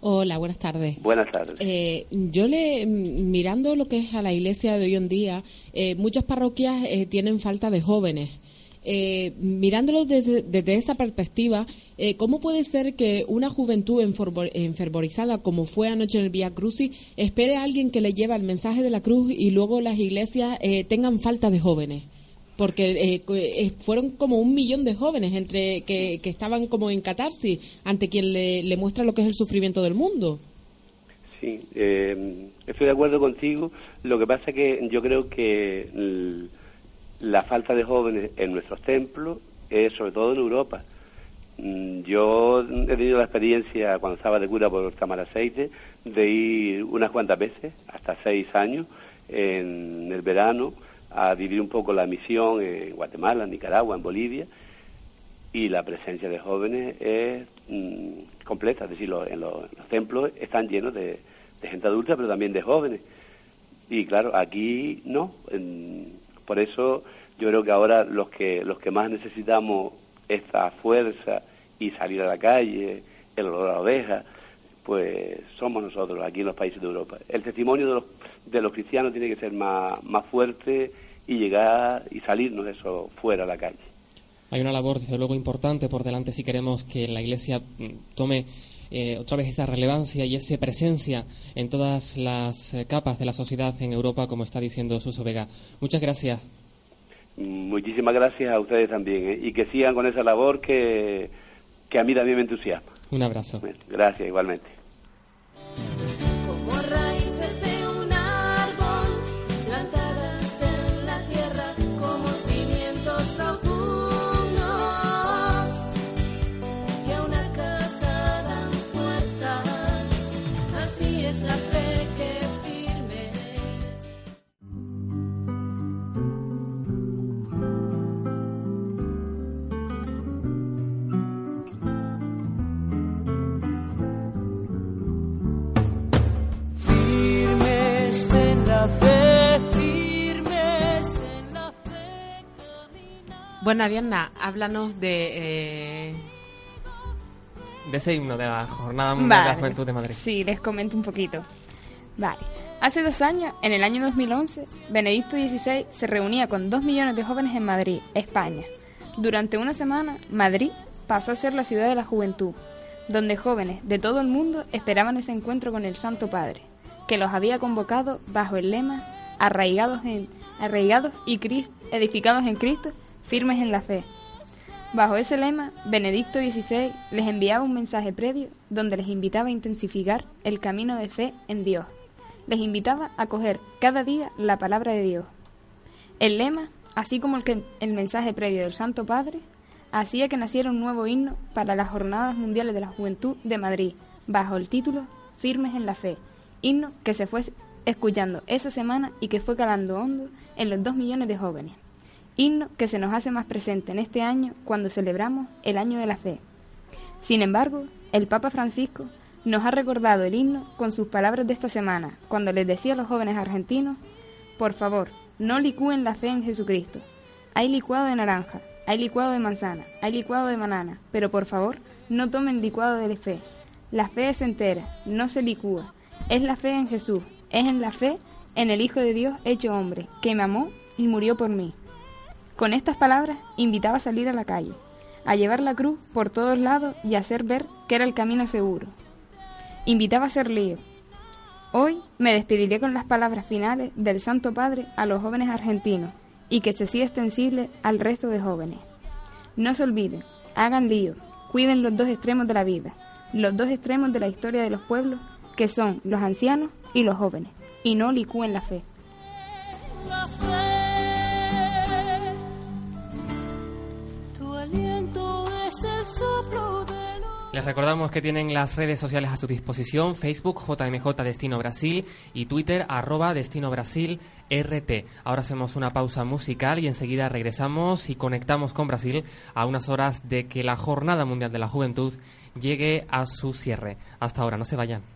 Hola, buenas tardes. Buenas tardes. Eh, yo le, m- mirando lo que es a la iglesia de hoy en día, eh, muchas parroquias eh, tienen falta de jóvenes. Eh, mirándolo desde, desde esa perspectiva, eh, ¿cómo puede ser que una juventud enfervo- enfervorizada como fue anoche en el Via Crucis espere a alguien que le lleva el mensaje de la cruz y luego las iglesias eh, tengan falta de jóvenes? Porque eh, fueron como un millón de jóvenes entre que, que estaban como en catarsis ante quien le, le muestra lo que es el sufrimiento del mundo. Sí, estoy de acuerdo contigo. Lo que pasa es que yo creo que l- la falta de jóvenes en nuestros templos es sobre todo en Europa. Mm, Yo he tenido la experiencia cuando estaba de cura por Tamaraceite de ir unas cuantas veces, hasta seis años, en el verano a vivir un poco la misión en Guatemala, en Nicaragua, en Bolivia, y la presencia de jóvenes es mm, completa, es decir, los, en los templos están llenos de, de gente adulta, pero también de jóvenes. Y claro, aquí no. En- por eso yo creo que ahora los que los que más necesitamos esta fuerza y salir a la calle, el olor a la oveja, pues somos nosotros aquí en los países de Europa. El testimonio de los, de los cristianos tiene que ser más, más fuerte y llegar y salirnos eso fuera a la calle. Hay una labor, desde luego, importante por delante si queremos que la Iglesia mm, tome eh, otra vez esa relevancia y esa presencia en todas las eh, capas de la sociedad en Europa, como está diciendo Suso Vega. Muchas gracias. Muchísimas gracias a ustedes también ¿eh? y que sigan con esa labor que, que a mí también me entusiasma. Un abrazo. Gracias, igualmente. Bueno, Ariadna, háblanos de... eh, De ese himno de la Jornada Mundial de la. Juventud de Madrid. Sí, les comento un poquito. Vale. Hace dos años, en el año 2011, Benedicto XVI se reunía con dos millones de jóvenes en Madrid, España. Durante una semana, Madrid pasó a ser la ciudad de la juventud, donde jóvenes de todo el mundo esperaban ese encuentro con el Santo Padre, que los había convocado bajo el lema arraigados, en, arraigados y edificados en Cristo, firmes en la fe. Bajo ese lema, Benedicto XVI les enviaba un mensaje previo donde les invitaba a intensificar el camino de fe en Dios. Les invitaba a coger cada día la palabra de Dios. El lema, así como el, mensaje previo del Santo Padre, hacía que naciera un nuevo himno para las Jornadas Mundiales de la Juventud de Madrid, bajo el título Firmes en la Fe, himno que se fue escuchando esa semana y que fue calando hondo en los dos millones de jóvenes. Himno que se nos hace más presente en este año cuando celebramos el Año de la Fe. Sin embargo, el Papa Francisco nos ha recordado el himno con sus palabras de esta semana, cuando les decía a los jóvenes argentinos, por favor, no licúen la fe en Jesucristo. Hay licuado de naranja, hay licuado de manzana, hay licuado de banana, pero por favor, no tomen licuado de fe. La fe es entera, no se licúa. Es la fe en Jesús, es en la fe en el Hijo de Dios hecho hombre, que me amó y murió por mí. Con estas palabras invitaba a salir a la calle, a llevar la cruz por todos lados y a hacer ver que era el camino seguro. Invitaba a hacer lío. Hoy me despediré con las palabras finales del Santo Padre a los jóvenes argentinos y que se siga extensible al resto de jóvenes. No se olviden, hagan lío, cuiden los dos extremos de la vida, los dos extremos de la historia de los pueblos, que son los ancianos y los jóvenes, y no licúen la fe. Tu Les recordamos que tienen las redes sociales a su disposición, Facebook JMJ Destino Brasil y Twitter arroba Destino Brasil RT. Ahora hacemos una pausa musical y enseguida regresamos y conectamos con Brasil a unas horas de que la Jornada Mundial de la Juventud llegue a su cierre. Hasta ahora, no se vayan.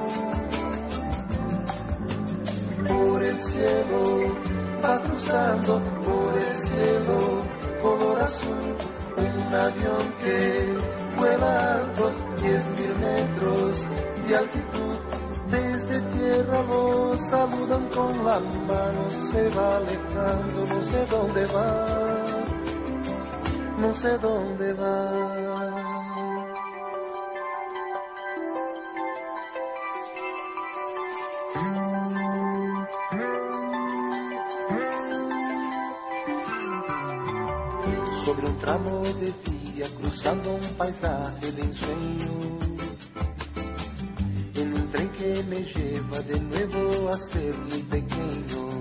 el cielo, va cruzando por el cielo, color azul, un avión que vuela alto, diez mil metros de altitud. Desde tierra lo saludan con la mano, se va alejando, no sé dónde va, no sé dónde va. De vía cruzando un paisaje de ensueño. En un tren que me lleva de nuevo a ser muy pequeño.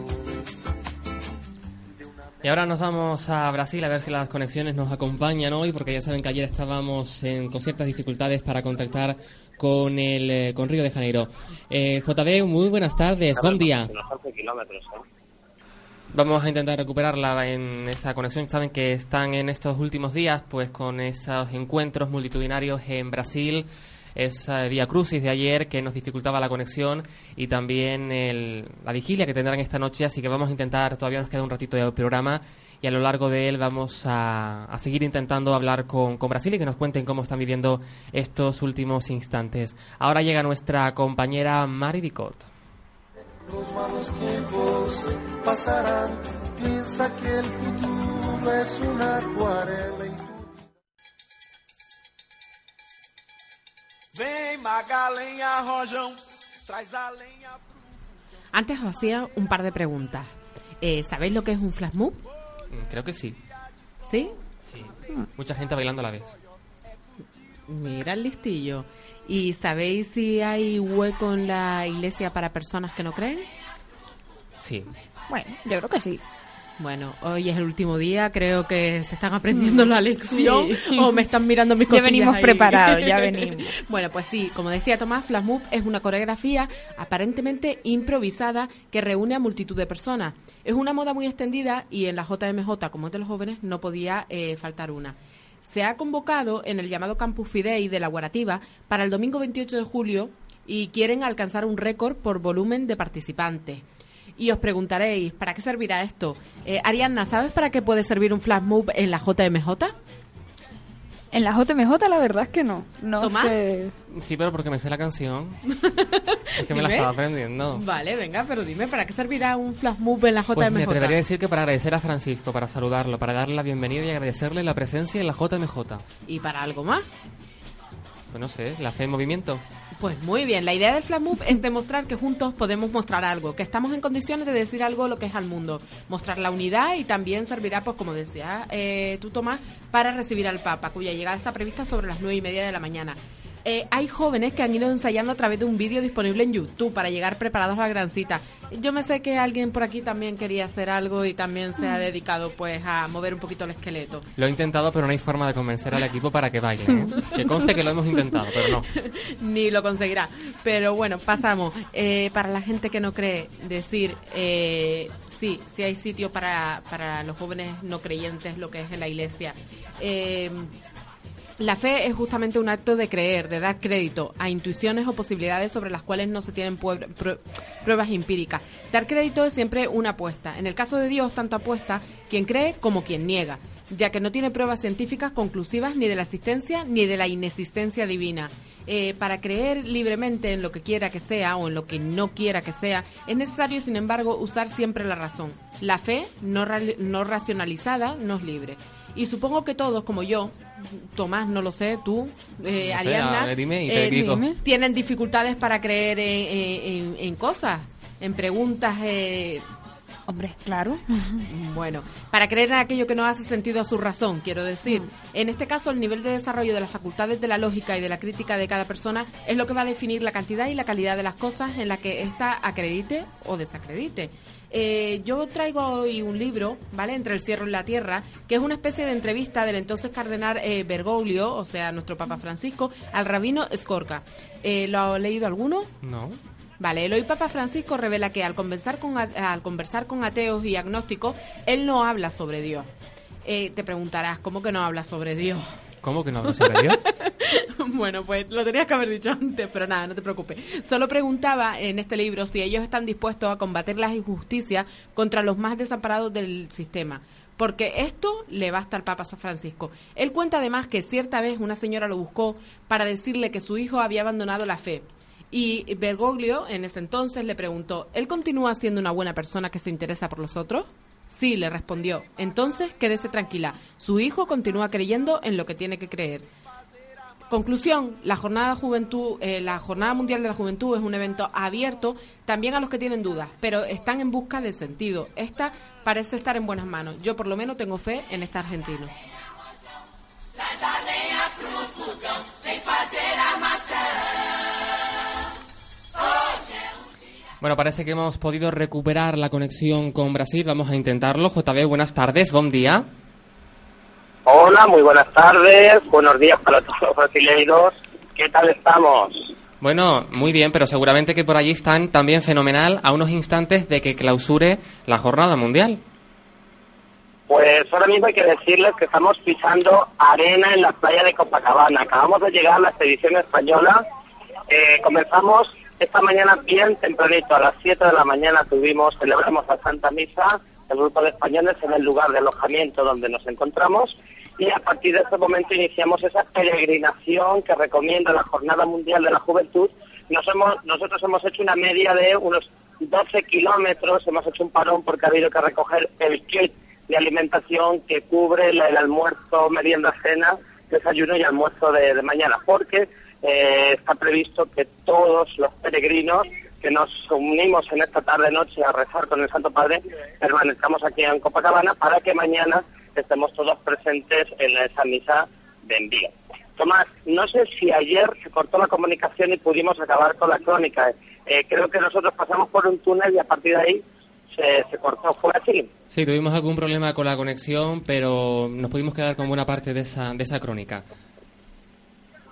Y ahora nos vamos a Brasil a ver si las conexiones nos acompañan hoy, porque ya saben que ayer estábamos en- con ciertas dificultades para contactar con el eh, con Río de Janeiro. Eh, JB, muy buenas tardes, buen día. Unos 11 kilómetros, ¿eh? Vamos a intentar recuperarla en esa conexión. Saben que están en estos últimos días, pues con esos encuentros multitudinarios en Brasil, esa Vía Crucis de ayer que nos dificultaba la conexión y también el- la vigilia que tendrán esta noche. Así que vamos a intentar, todavía nos queda un ratito de programa y a lo largo de él vamos a, a seguir intentando hablar con, con Brasil y que nos cuenten cómo están viviendo estos últimos instantes. Ahora llega nuestra compañera Mari Bicot. Los malos tiempos pasarán, piensa que el futuro es una acuarela y Vem Magalenha Rojão, traz a lenha. Antes os hacía un par de preguntas. Eh, ¿Sabéis lo que es un flash mob? Mm, Creo que sí. ¿Sí? Sí. Mucha gente bailando a la vez. Mira el listillo. ¿Y sabéis si hay hueco en la iglesia para personas que no creen? Sí. Bueno, yo creo que sí. Bueno, hoy es el último día, creo que se están aprendiendo la lección Sí. o me están mirando mis Ya cosillas venimos ahí. preparados, ya venimos. bueno, pues sí, como decía Tomás, Flash Mob es una coreografía aparentemente improvisada que reúne a multitud de personas. Es una moda muy extendida y en la JMJ, como es de los jóvenes, no podía eh, faltar una. Se ha convocado en el llamado Campus Fidei de la Guarativa para el domingo 28 de julio y quieren alcanzar un récord por volumen de participantes. Y os preguntaréis, ¿para qué servirá esto? Eh, Ariadna, ¿sabes para qué puede servir un flash mob en la JMJ? En la JMJ la verdad es que no. No ¿Tomás? sé. Sí, pero porque me sé la canción. es que me la estaba aprendiendo. Vale, venga, pero dime, ¿para qué servirá un flash en la JMJ? Pues me atrevería a decir que para agradecer a Francisco, para saludarlo, para darle la bienvenida y agradecerle la presencia en la JMJ. ¿Y para algo más? Pues no sé, la fe en movimiento. Pues muy bien, la idea del Flash es demostrar que juntos podemos mostrar algo, que estamos en condiciones de decir algo lo que es al mundo, mostrar la unidad y también servirá, pues como decía eh, tú Tomás, para recibir al Papa, cuya llegada está prevista sobre las nueve y media de la mañana. Eh, hay jóvenes que han ido ensayando a través de un vídeo disponible en YouTube para llegar preparados a la gran cita. Yo me sé que alguien por aquí también quería hacer algo y también se ha dedicado pues a mover un poquito el esqueleto. Lo he intentado, pero no hay forma de convencer al equipo para que vayan. ¿eh? Que conste que lo hemos intentado, pero no. ni lo conseguirá. Pero bueno, pasamos. Eh, para la gente que no cree, decir, eh, sí, sí hay sitio para, para los jóvenes no creyentes, lo que es en la iglesia. Eh, la fe es justamente un acto de creer, de dar crédito a intuiciones o posibilidades sobre las cuales no se tienen pruebas empíricas. Dar crédito es siempre una apuesta. En el caso de Dios, tanto apuesta quien cree como quien niega, ya que no tiene pruebas científicas conclusivas ni de la existencia ni de la inexistencia divina. Eh, para creer libremente en lo que quiera que sea o en lo que no quiera que sea, es necesario, sin embargo, usar siempre la razón. La fe no, ra- no racionalizada no es libre. Y supongo que todos, como yo, Tomás, no lo sé, tú, eh, No sé, Ariadna, a ver, dime y te grito. tienen dificultades para creer en, en- en- en cosas, en preguntas. Eh, Hombre, claro. bueno, para creer en aquello que no hace sentido a su razón, quiero decir. En este caso, el nivel de desarrollo de las facultades de la lógica y de la crítica de cada persona es lo que va a definir la cantidad y la calidad de las cosas en las que ésta acredite o desacredite. Eh, yo traigo hoy un libro, ¿vale? Entre el cielo y la tierra, que es una especie de entrevista del entonces cardenal eh, Bergoglio, o sea, nuestro Papa Francisco, al rabino Skorka. Eh, ¿Lo ha leído alguno? No. Vale, el hoy Papa Francisco revela que al conversar con, al conversar con ateos y agnósticos, él no habla sobre Dios. Eh, te preguntarás, ¿cómo que no habla sobre Dios? ¿Cómo que no sobre Dios? bueno, pues lo tenías que haber dicho antes, pero nada, no te preocupes. Solo preguntaba en este libro si ellos están dispuestos a combatir las injusticias contra los más desamparados del sistema. Porque esto le basta al Papa San Francisco. Él cuenta además que cierta vez una señora lo buscó para decirle que su hijo había abandonado la fe. Y Bergoglio en ese entonces le preguntó, ¿él continúa siendo una buena persona que se interesa por los otros? Sí, le respondió. Entonces, quédese tranquila. Su hijo continúa creyendo en lo que tiene que creer. Conclusión, la jornada juventud, eh, la jornada mundial de la juventud es un evento abierto también a los que tienen dudas, pero están en busca de sentido. Esta parece estar en buenas manos. Yo por lo menos tengo fe en este argentino. Bueno, parece que hemos podido recuperar la conexión con Brasil. Vamos a intentarlo. JB, buenas tardes, buen día. Hola, muy buenas tardes, buenos días para todos los brasileiros. ¿Qué tal estamos? Bueno, muy bien, pero seguramente que por allí están también fenomenal a unos instantes de que clausure la jornada mundial. Pues ahora mismo hay que decirles que estamos pisando arena en la playa de Copacabana. Acabamos de llegar a la expedición española. Eh, comenzamos esta mañana bien tempranito, a las 7 de la mañana tuvimos, celebramos la Santa Misa, el grupo de españoles en el lugar de alojamiento donde nos encontramos y a partir de este momento iniciamos esa peregrinación que recomienda la Jornada Mundial de la Juventud. Nosotros hemos hecho una media de unos 12 kilómetros, hemos hecho un parón porque ha habido que recoger el kit de alimentación que cubre el almuerzo, merienda, cena, desayuno y almuerzo de, de mañana, porque eh, está previsto que todos los peregrinos que nos unimos en esta tarde-noche a rezar con el Santo Padre, permanezcamos aquí en Copacabana para que mañana estemos todos presentes en esa misa de envío. Tomás, no sé si ayer se cortó la comunicación y pudimos acabar con la crónica. Eh, creo que nosotros pasamos por un túnel y a partir de ahí se, cortó. ¿Fue así? Sí, tuvimos algún problema con la conexión, pero nos pudimos quedar con buena parte de esa, de esa crónica.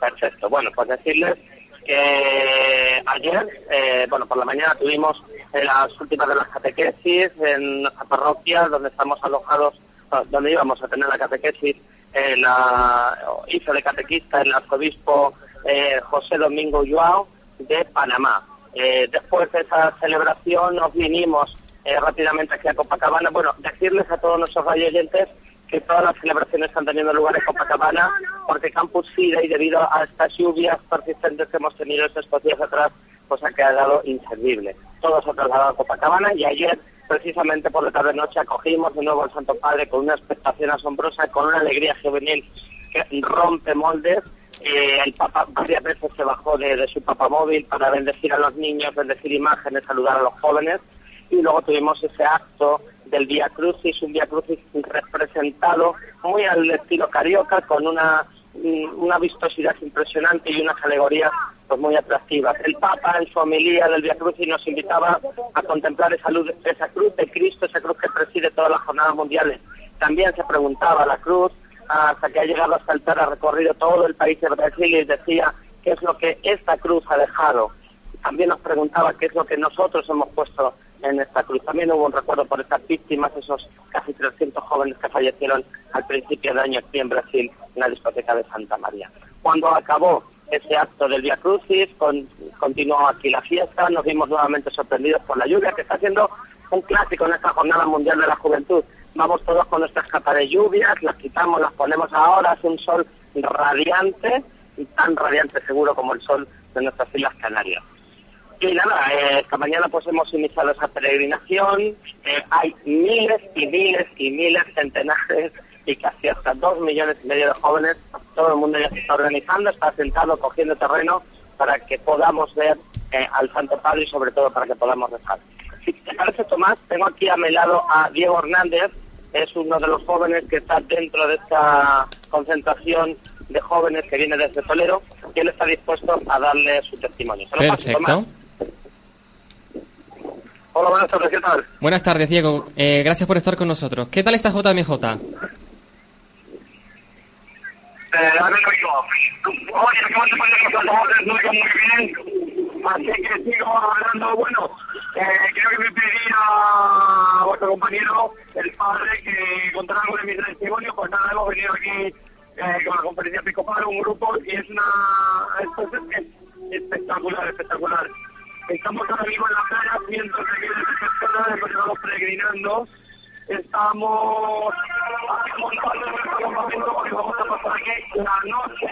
Perfecto. Bueno, pues decirles que ayer, eh, bueno, por la mañana tuvimos las últimas de las catequesis en nuestra parroquia, donde estamos alojados, ah, donde íbamos a tener la catequesis, eh, la, hizo de catequista el arzobispo eh, José Domingo Joao de Panamá. Eh, después de esa celebración nos vinimos eh, rápidamente aquí a Copacabana. Bueno, decirles a todos nuestros radio oyentes que todas las celebraciones están teniendo lugar en Copacabana, porque Campus Fida y debido a estas lluvias persistentes que hemos tenido estos días atrás, pues ha quedado inservible. Todo se ha trasladado a Copacabana y ayer, precisamente por la tarde-noche, acogimos de nuevo al Santo Padre con una expectación asombrosa, con una alegría juvenil que rompe moldes. Eh, el Papa varias veces se bajó de, de su papamóvil para bendecir a los niños, bendecir imágenes, saludar a los jóvenes y luego tuvimos ese acto del Via Crucis, un Via Crucis representado muy al estilo carioca, con una, mm, una vistosidad impresionante y unas alegorías pues muy atractivas. El Papa en su homilía del Via Crucis nos invitaba a contemplar esa, luz, esa cruz de Cristo, esa cruz que preside todas las jornadas mundiales. También se preguntaba la cruz, hasta que ha llegado hasta el ha recorrido todo el país de Brasil y decía qué es lo que esta cruz ha dejado. También nos preguntaba qué es lo que nosotros hemos puesto en esta cruz. También hubo un recuerdo por estas víctimas, esos casi 300 jóvenes que fallecieron al principio del año aquí en Brasil, en la discoteca de Santa María. Cuando acabó ese acto del Via Crucis, con- continuó aquí la fiesta, nos vimos nuevamente sorprendidos por la lluvia, que está siendo un clásico en esta Jornada Mundial de la Juventud. Vamos todos con nuestras capas de lluvias, las quitamos, las ponemos ahora, es un sol radiante, y tan radiante seguro como el sol de nuestras Islas Canarias. Y nada, eh, esta mañana pues hemos iniciado esa peregrinación, eh, hay miles y miles y miles, centenares y casi hasta dos millones y medio de jóvenes, todo el mundo ya se está organizando, está sentado cogiendo terreno para que podamos ver eh, al Santo Padre y sobre todo para que podamos rezar. Si te parece Tomás, tengo aquí a mi lado a Diego Hernández, es uno de los jóvenes que está dentro de esta concentración de jóvenes que viene desde Toledo y él está dispuesto a darle su testimonio. Se lo paso, Tomás. Perfecto. Hola, buenas tardes, ¿qué tal? Buenas tardes, Diego. Eh, gracias por estar con nosotros. ¿Qué tal está JMJ? Eh, a ver, oigo. Oye, ¿cómo te parece que los no oigan muy bien? Así que sigo hablando. Bueno, eh, creo que me pedía a vuestro compañero, el padre, que contara algo de mi testimonio. Pues nada, hemos venido aquí eh, con la conferencia episcopal, un grupo, y es una... Esto es, es espectacular, espectacular. Estamos ahora mismo en la playa, de miles de personas, hemos llegado peregrinando. Estamos montando nuestro campamento porque vamos a pasar aquí la noche.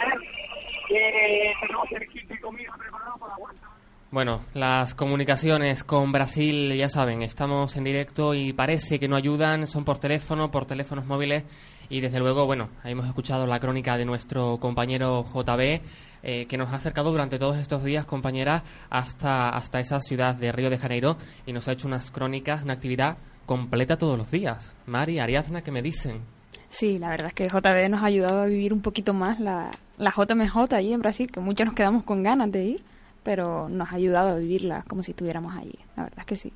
Eh, tenemos el kit de comida preparado para la vuelta. Bueno, las comunicaciones con Brasil, ya saben, estamos en directo y parece que no ayudan, son por teléfono, por teléfonos móviles y desde luego, bueno, hemos escuchado la crónica de nuestro compañero JB eh, que nos ha acercado durante todos estos días, compañeras, hasta, hasta esa ciudad de Río de Janeiro y nos ha hecho unas crónicas, una actividad completa todos los días. Mari, Ariadna, ¿qué me dicen? Sí, la verdad es que JB nos ha ayudado a vivir un poquito más la, la JMJ allí en Brasil, que muchos nos quedamos con ganas de ir, pero nos ha ayudado a vivirla como si estuviéramos allí. La verdad es que sí.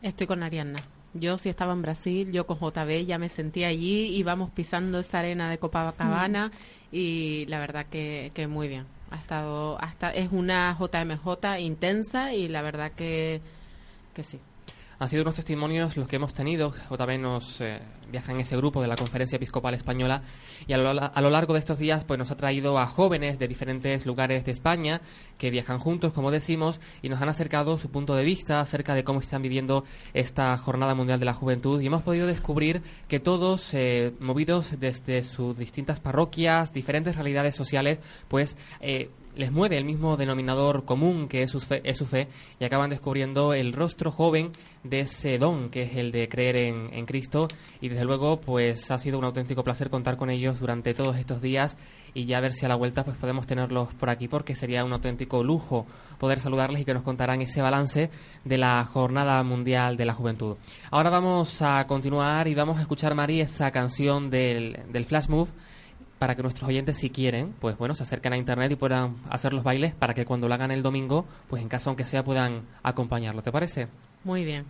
Estoy con Arianna. Yo sí estaba en Brasil, yo con JB ya me sentí allí, íbamos pisando esa arena de Copacabana y la verdad que, que muy bien. Ha estado, hasta es una JMJ intensa y la verdad que, que sí. Han sido unos testimonios los que hemos tenido. JB nos eh, viaja en ese grupo de la Conferencia Episcopal Española y a lo, a lo largo de estos días pues nos ha traído a jóvenes de diferentes lugares de España que viajan juntos, como decimos, y nos han acercado su punto de vista acerca de cómo están viviendo esta Jornada Mundial de la Juventud y hemos podido descubrir que todos, eh, movidos desde sus distintas parroquias, diferentes realidades sociales, pues... Eh, les mueve el mismo denominador común que es su, fe, es su fe y acaban descubriendo el rostro joven de ese don que es el de creer en, Cristo. Y desde luego pues ha sido un auténtico placer contar con ellos durante todos estos días. Y ya ver si a la vuelta pues podemos tenerlos por aquí porque sería un auténtico lujo poder saludarles y que nos contarán ese balance de la Jornada Mundial de la Juventud. Ahora vamos a continuar y vamos a escuchar, Mari, esa canción del, del Flash Move para que nuestros oyentes, si quieren, pues bueno, se acerquen a internet y puedan hacer los bailes para que cuando lo hagan el domingo, pues en casa aunque sea puedan acompañarlo. ¿Te parece? Muy bien.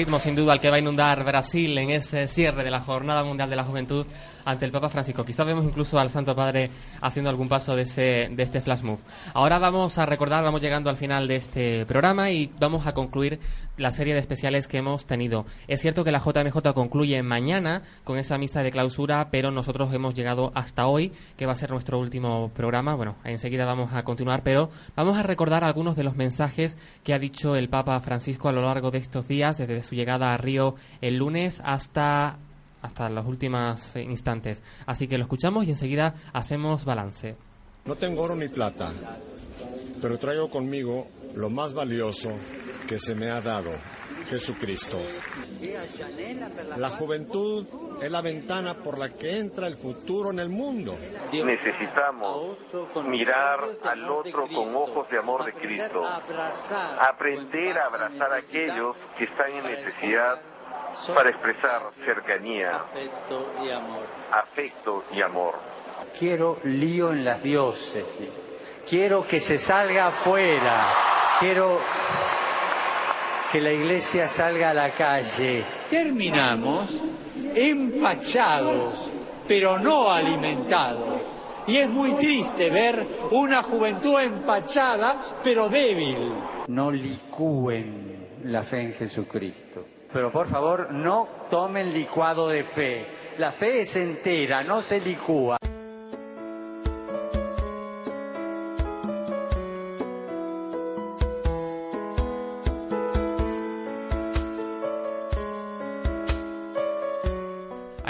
Ritmo sin duda al que va a inundar Brasil en ese cierre de la Jornada Mundial de la Juventud ante el Papa Francisco. Quizás vemos incluso al Santo Padre haciendo algún paso de, ese, de este flash move. Ahora vamos a recordar, vamos llegando al final de este programa y vamos a concluir la serie de especiales que hemos tenido. Es cierto que la JMJ concluye mañana con esa misa de clausura, pero nosotros hemos llegado hasta hoy, que va a ser nuestro último programa. Bueno, enseguida vamos a continuar, pero vamos a recordar algunos de los mensajes que ha dicho el Papa Francisco a lo largo de estos días, desde su llegada a Río el lunes hasta hasta los últimos instantes. Así que lo escuchamos y enseguida hacemos balance. No tengo oro ni plata, pero traigo conmigo lo más valioso que se me ha dado, Jesucristo. La juventud es la ventana por la que entra el futuro en el mundo. Necesitamos mirar al otro con ojos de amor de Cristo, aprender a abrazar a aquellos que están en necesidad para expresar cercanía, afecto y amor. Quiero lío en las diócesis. Quiero que se salga afuera. Quiero que la iglesia salga a la calle. Terminamos empachados, pero no alimentados. Y es muy triste ver una juventud empachada, pero débil. No licúen la fe en Jesucristo. Pero por favor, no tomen licuado de fe. La fe es entera, no se licúa.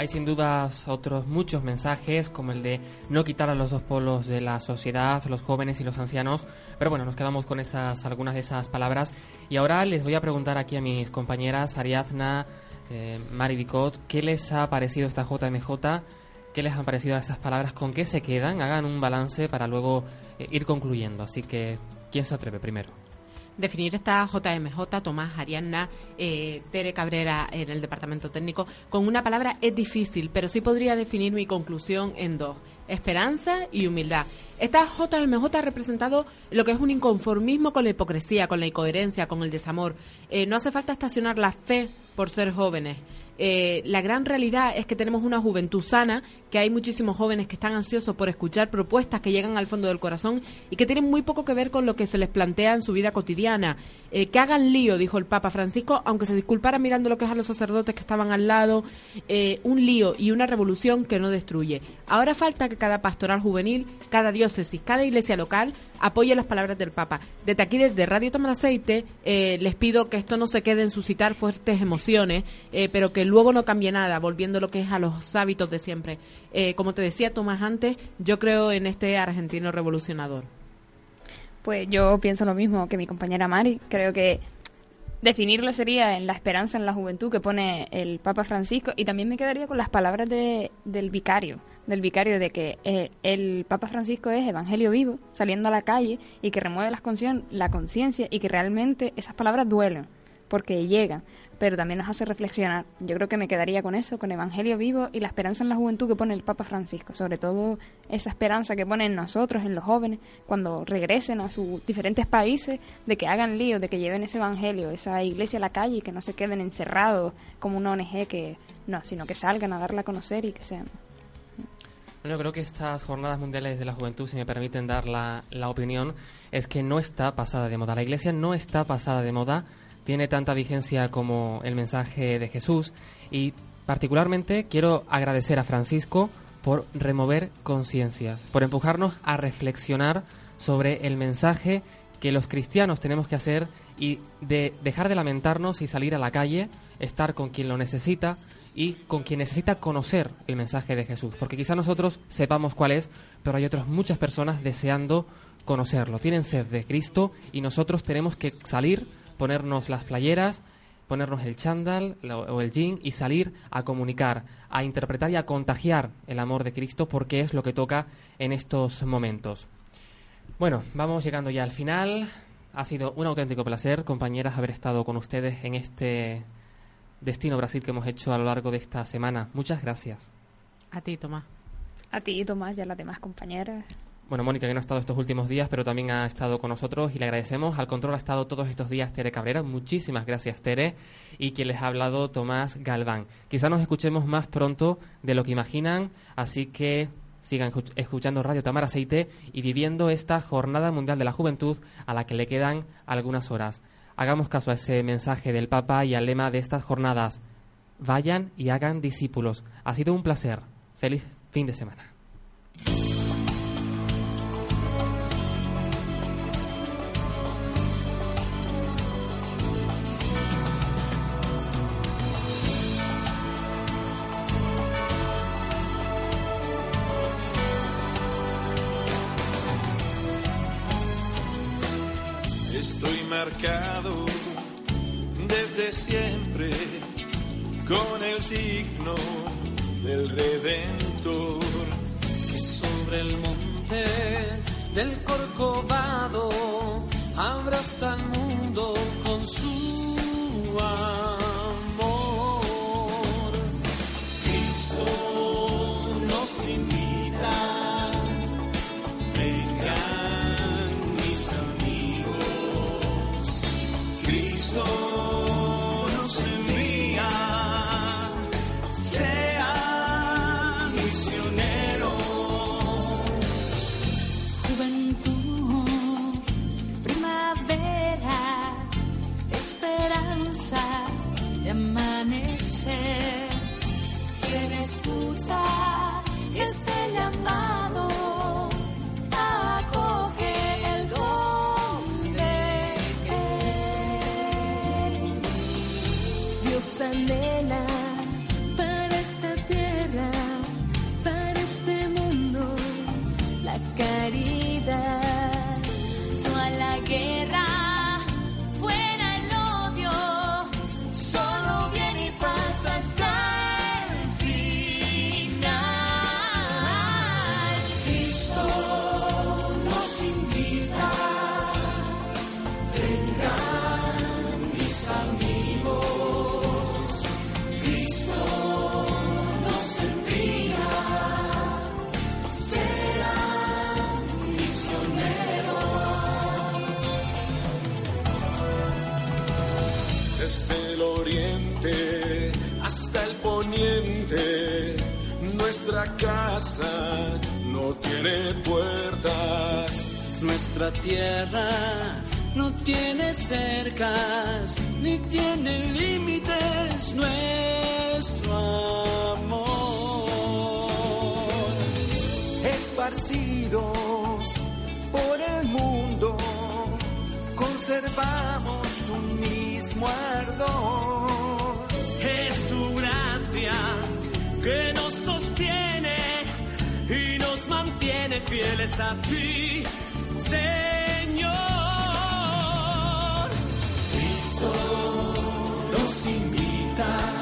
Hay sin dudas otros muchos mensajes, como el de no quitar a los dos polos de la sociedad, los jóvenes y los ancianos. Pero bueno, nos quedamos con esas algunas de esas palabras. Y ahora les voy a preguntar aquí a mis compañeras Ariadna, eh, Mari Dicot, ¿qué les ha parecido esta JMJ? ¿Qué les han parecido esas palabras? ¿Con qué se quedan? Hagan un balance para luego eh, ir concluyendo. Así que, ¿quién se atreve primero? Definir esta JMJ, Tomás, Arianna, eh, Tere Cabrera en el departamento técnico, con una palabra es difícil, pero sí podría definir mi conclusión en dos, esperanza y humildad. Esta JMJ ha representado lo que es un inconformismo con la hipocresía, con la incoherencia, con el desamor. Eh, no hace falta estacionar la fe por ser jóvenes. Eh, la gran realidad es que tenemos una juventud sana, que hay muchísimos jóvenes que están ansiosos por escuchar propuestas que llegan al fondo del corazón y que tienen muy poco que ver con lo que se les plantea en su vida cotidiana. Eh, que hagan lío, dijo el Papa Francisco, aunque se disculpara mirando lo que es a los sacerdotes que estaban al lado, eh, un lío y una revolución que no destruye. Ahora falta que cada pastoral juvenil, cada diócesis, cada iglesia local apoye las palabras del Papa. Desde aquí, desde Radio Tamaraceite, eh, les pido que esto no se quede en suscitar fuertes emociones, eh, pero que luego no cambie nada, volviendo lo que es a los hábitos de siempre. Eh, como te decía Tomás antes, yo creo en este argentino revolucionador. Pues yo pienso lo mismo que mi compañera Mari. Creo que definirlo sería en la esperanza en la juventud que pone el Papa Francisco y también me quedaría con las palabras de, del vicario, del vicario de que eh, el Papa Francisco es evangelio vivo, saliendo a la calle y que remueve la conciencia y que realmente esas palabras duelen porque llegan, pero también nos hace reflexionar. Yo creo que me quedaría con eso, con evangelio vivo y la esperanza en la juventud que pone el Papa Francisco, sobre todo esa esperanza que pone en nosotros, en los jóvenes, cuando regresen a sus diferentes países, de que hagan lío, de que lleven ese evangelio, esa iglesia a la calle y que no se queden encerrados como una ONG que no, sino que salgan a darla a conocer y que sean Bueno, creo que estas jornadas mundiales de la juventud, si me permiten dar la, la opinión, es que no está pasada de moda. La iglesia no está pasada de moda, tiene tanta vigencia como el mensaje de Jesús y particularmente quiero agradecer a Francisco por remover conciencias, por empujarnos a reflexionar sobre el mensaje que los cristianos tenemos que hacer y de dejar de lamentarnos y salir a la calle, estar con quien lo necesita y con quien necesita conocer el mensaje de Jesús. Porque quizá nosotros sepamos cuál es, pero hay otras muchas personas deseando conocerlo. Tienen sed de Cristo y nosotros tenemos que salir, ponernos las playeras, ponernos el chándal o el jean y salir a comunicar, a interpretar y a contagiar el amor de Cristo porque es lo que toca en estos momentos. Bueno, vamos llegando ya al final. Ha sido un auténtico placer, compañeras, haber estado con ustedes en este Destino Brasil que hemos hecho a lo largo de esta semana. Muchas gracias. A ti, Tomás. a ti, Tomás, y a las demás compañeras. Bueno, Mónica, que no ha estado estos últimos días, pero también ha estado con nosotros y le agradecemos. Al control ha estado todos estos días Tere Cabrera. Muchísimas gracias, Tere. Y quien les ha hablado, Tomás Galván. Quizá nos escuchemos más pronto de lo que imaginan, así que sigan escuch- escuchando Radio Tamar Aceite y viviendo esta Jornada Mundial de la Juventud a la que le quedan algunas horas. Hagamos caso a ese mensaje del Papa y al lema de estas jornadas. Vayan y hagan discípulos. Ha sido un placer. Feliz fin de semana. Dios anhela no tiene puertas. Nuestra tierra no tiene cercas ni tiene límites. Nuestro amor es esparcidos por el mundo, conservamos un mismo ardor. Es tu gracia que nos fieles a ti, Señor. Cristo nos invita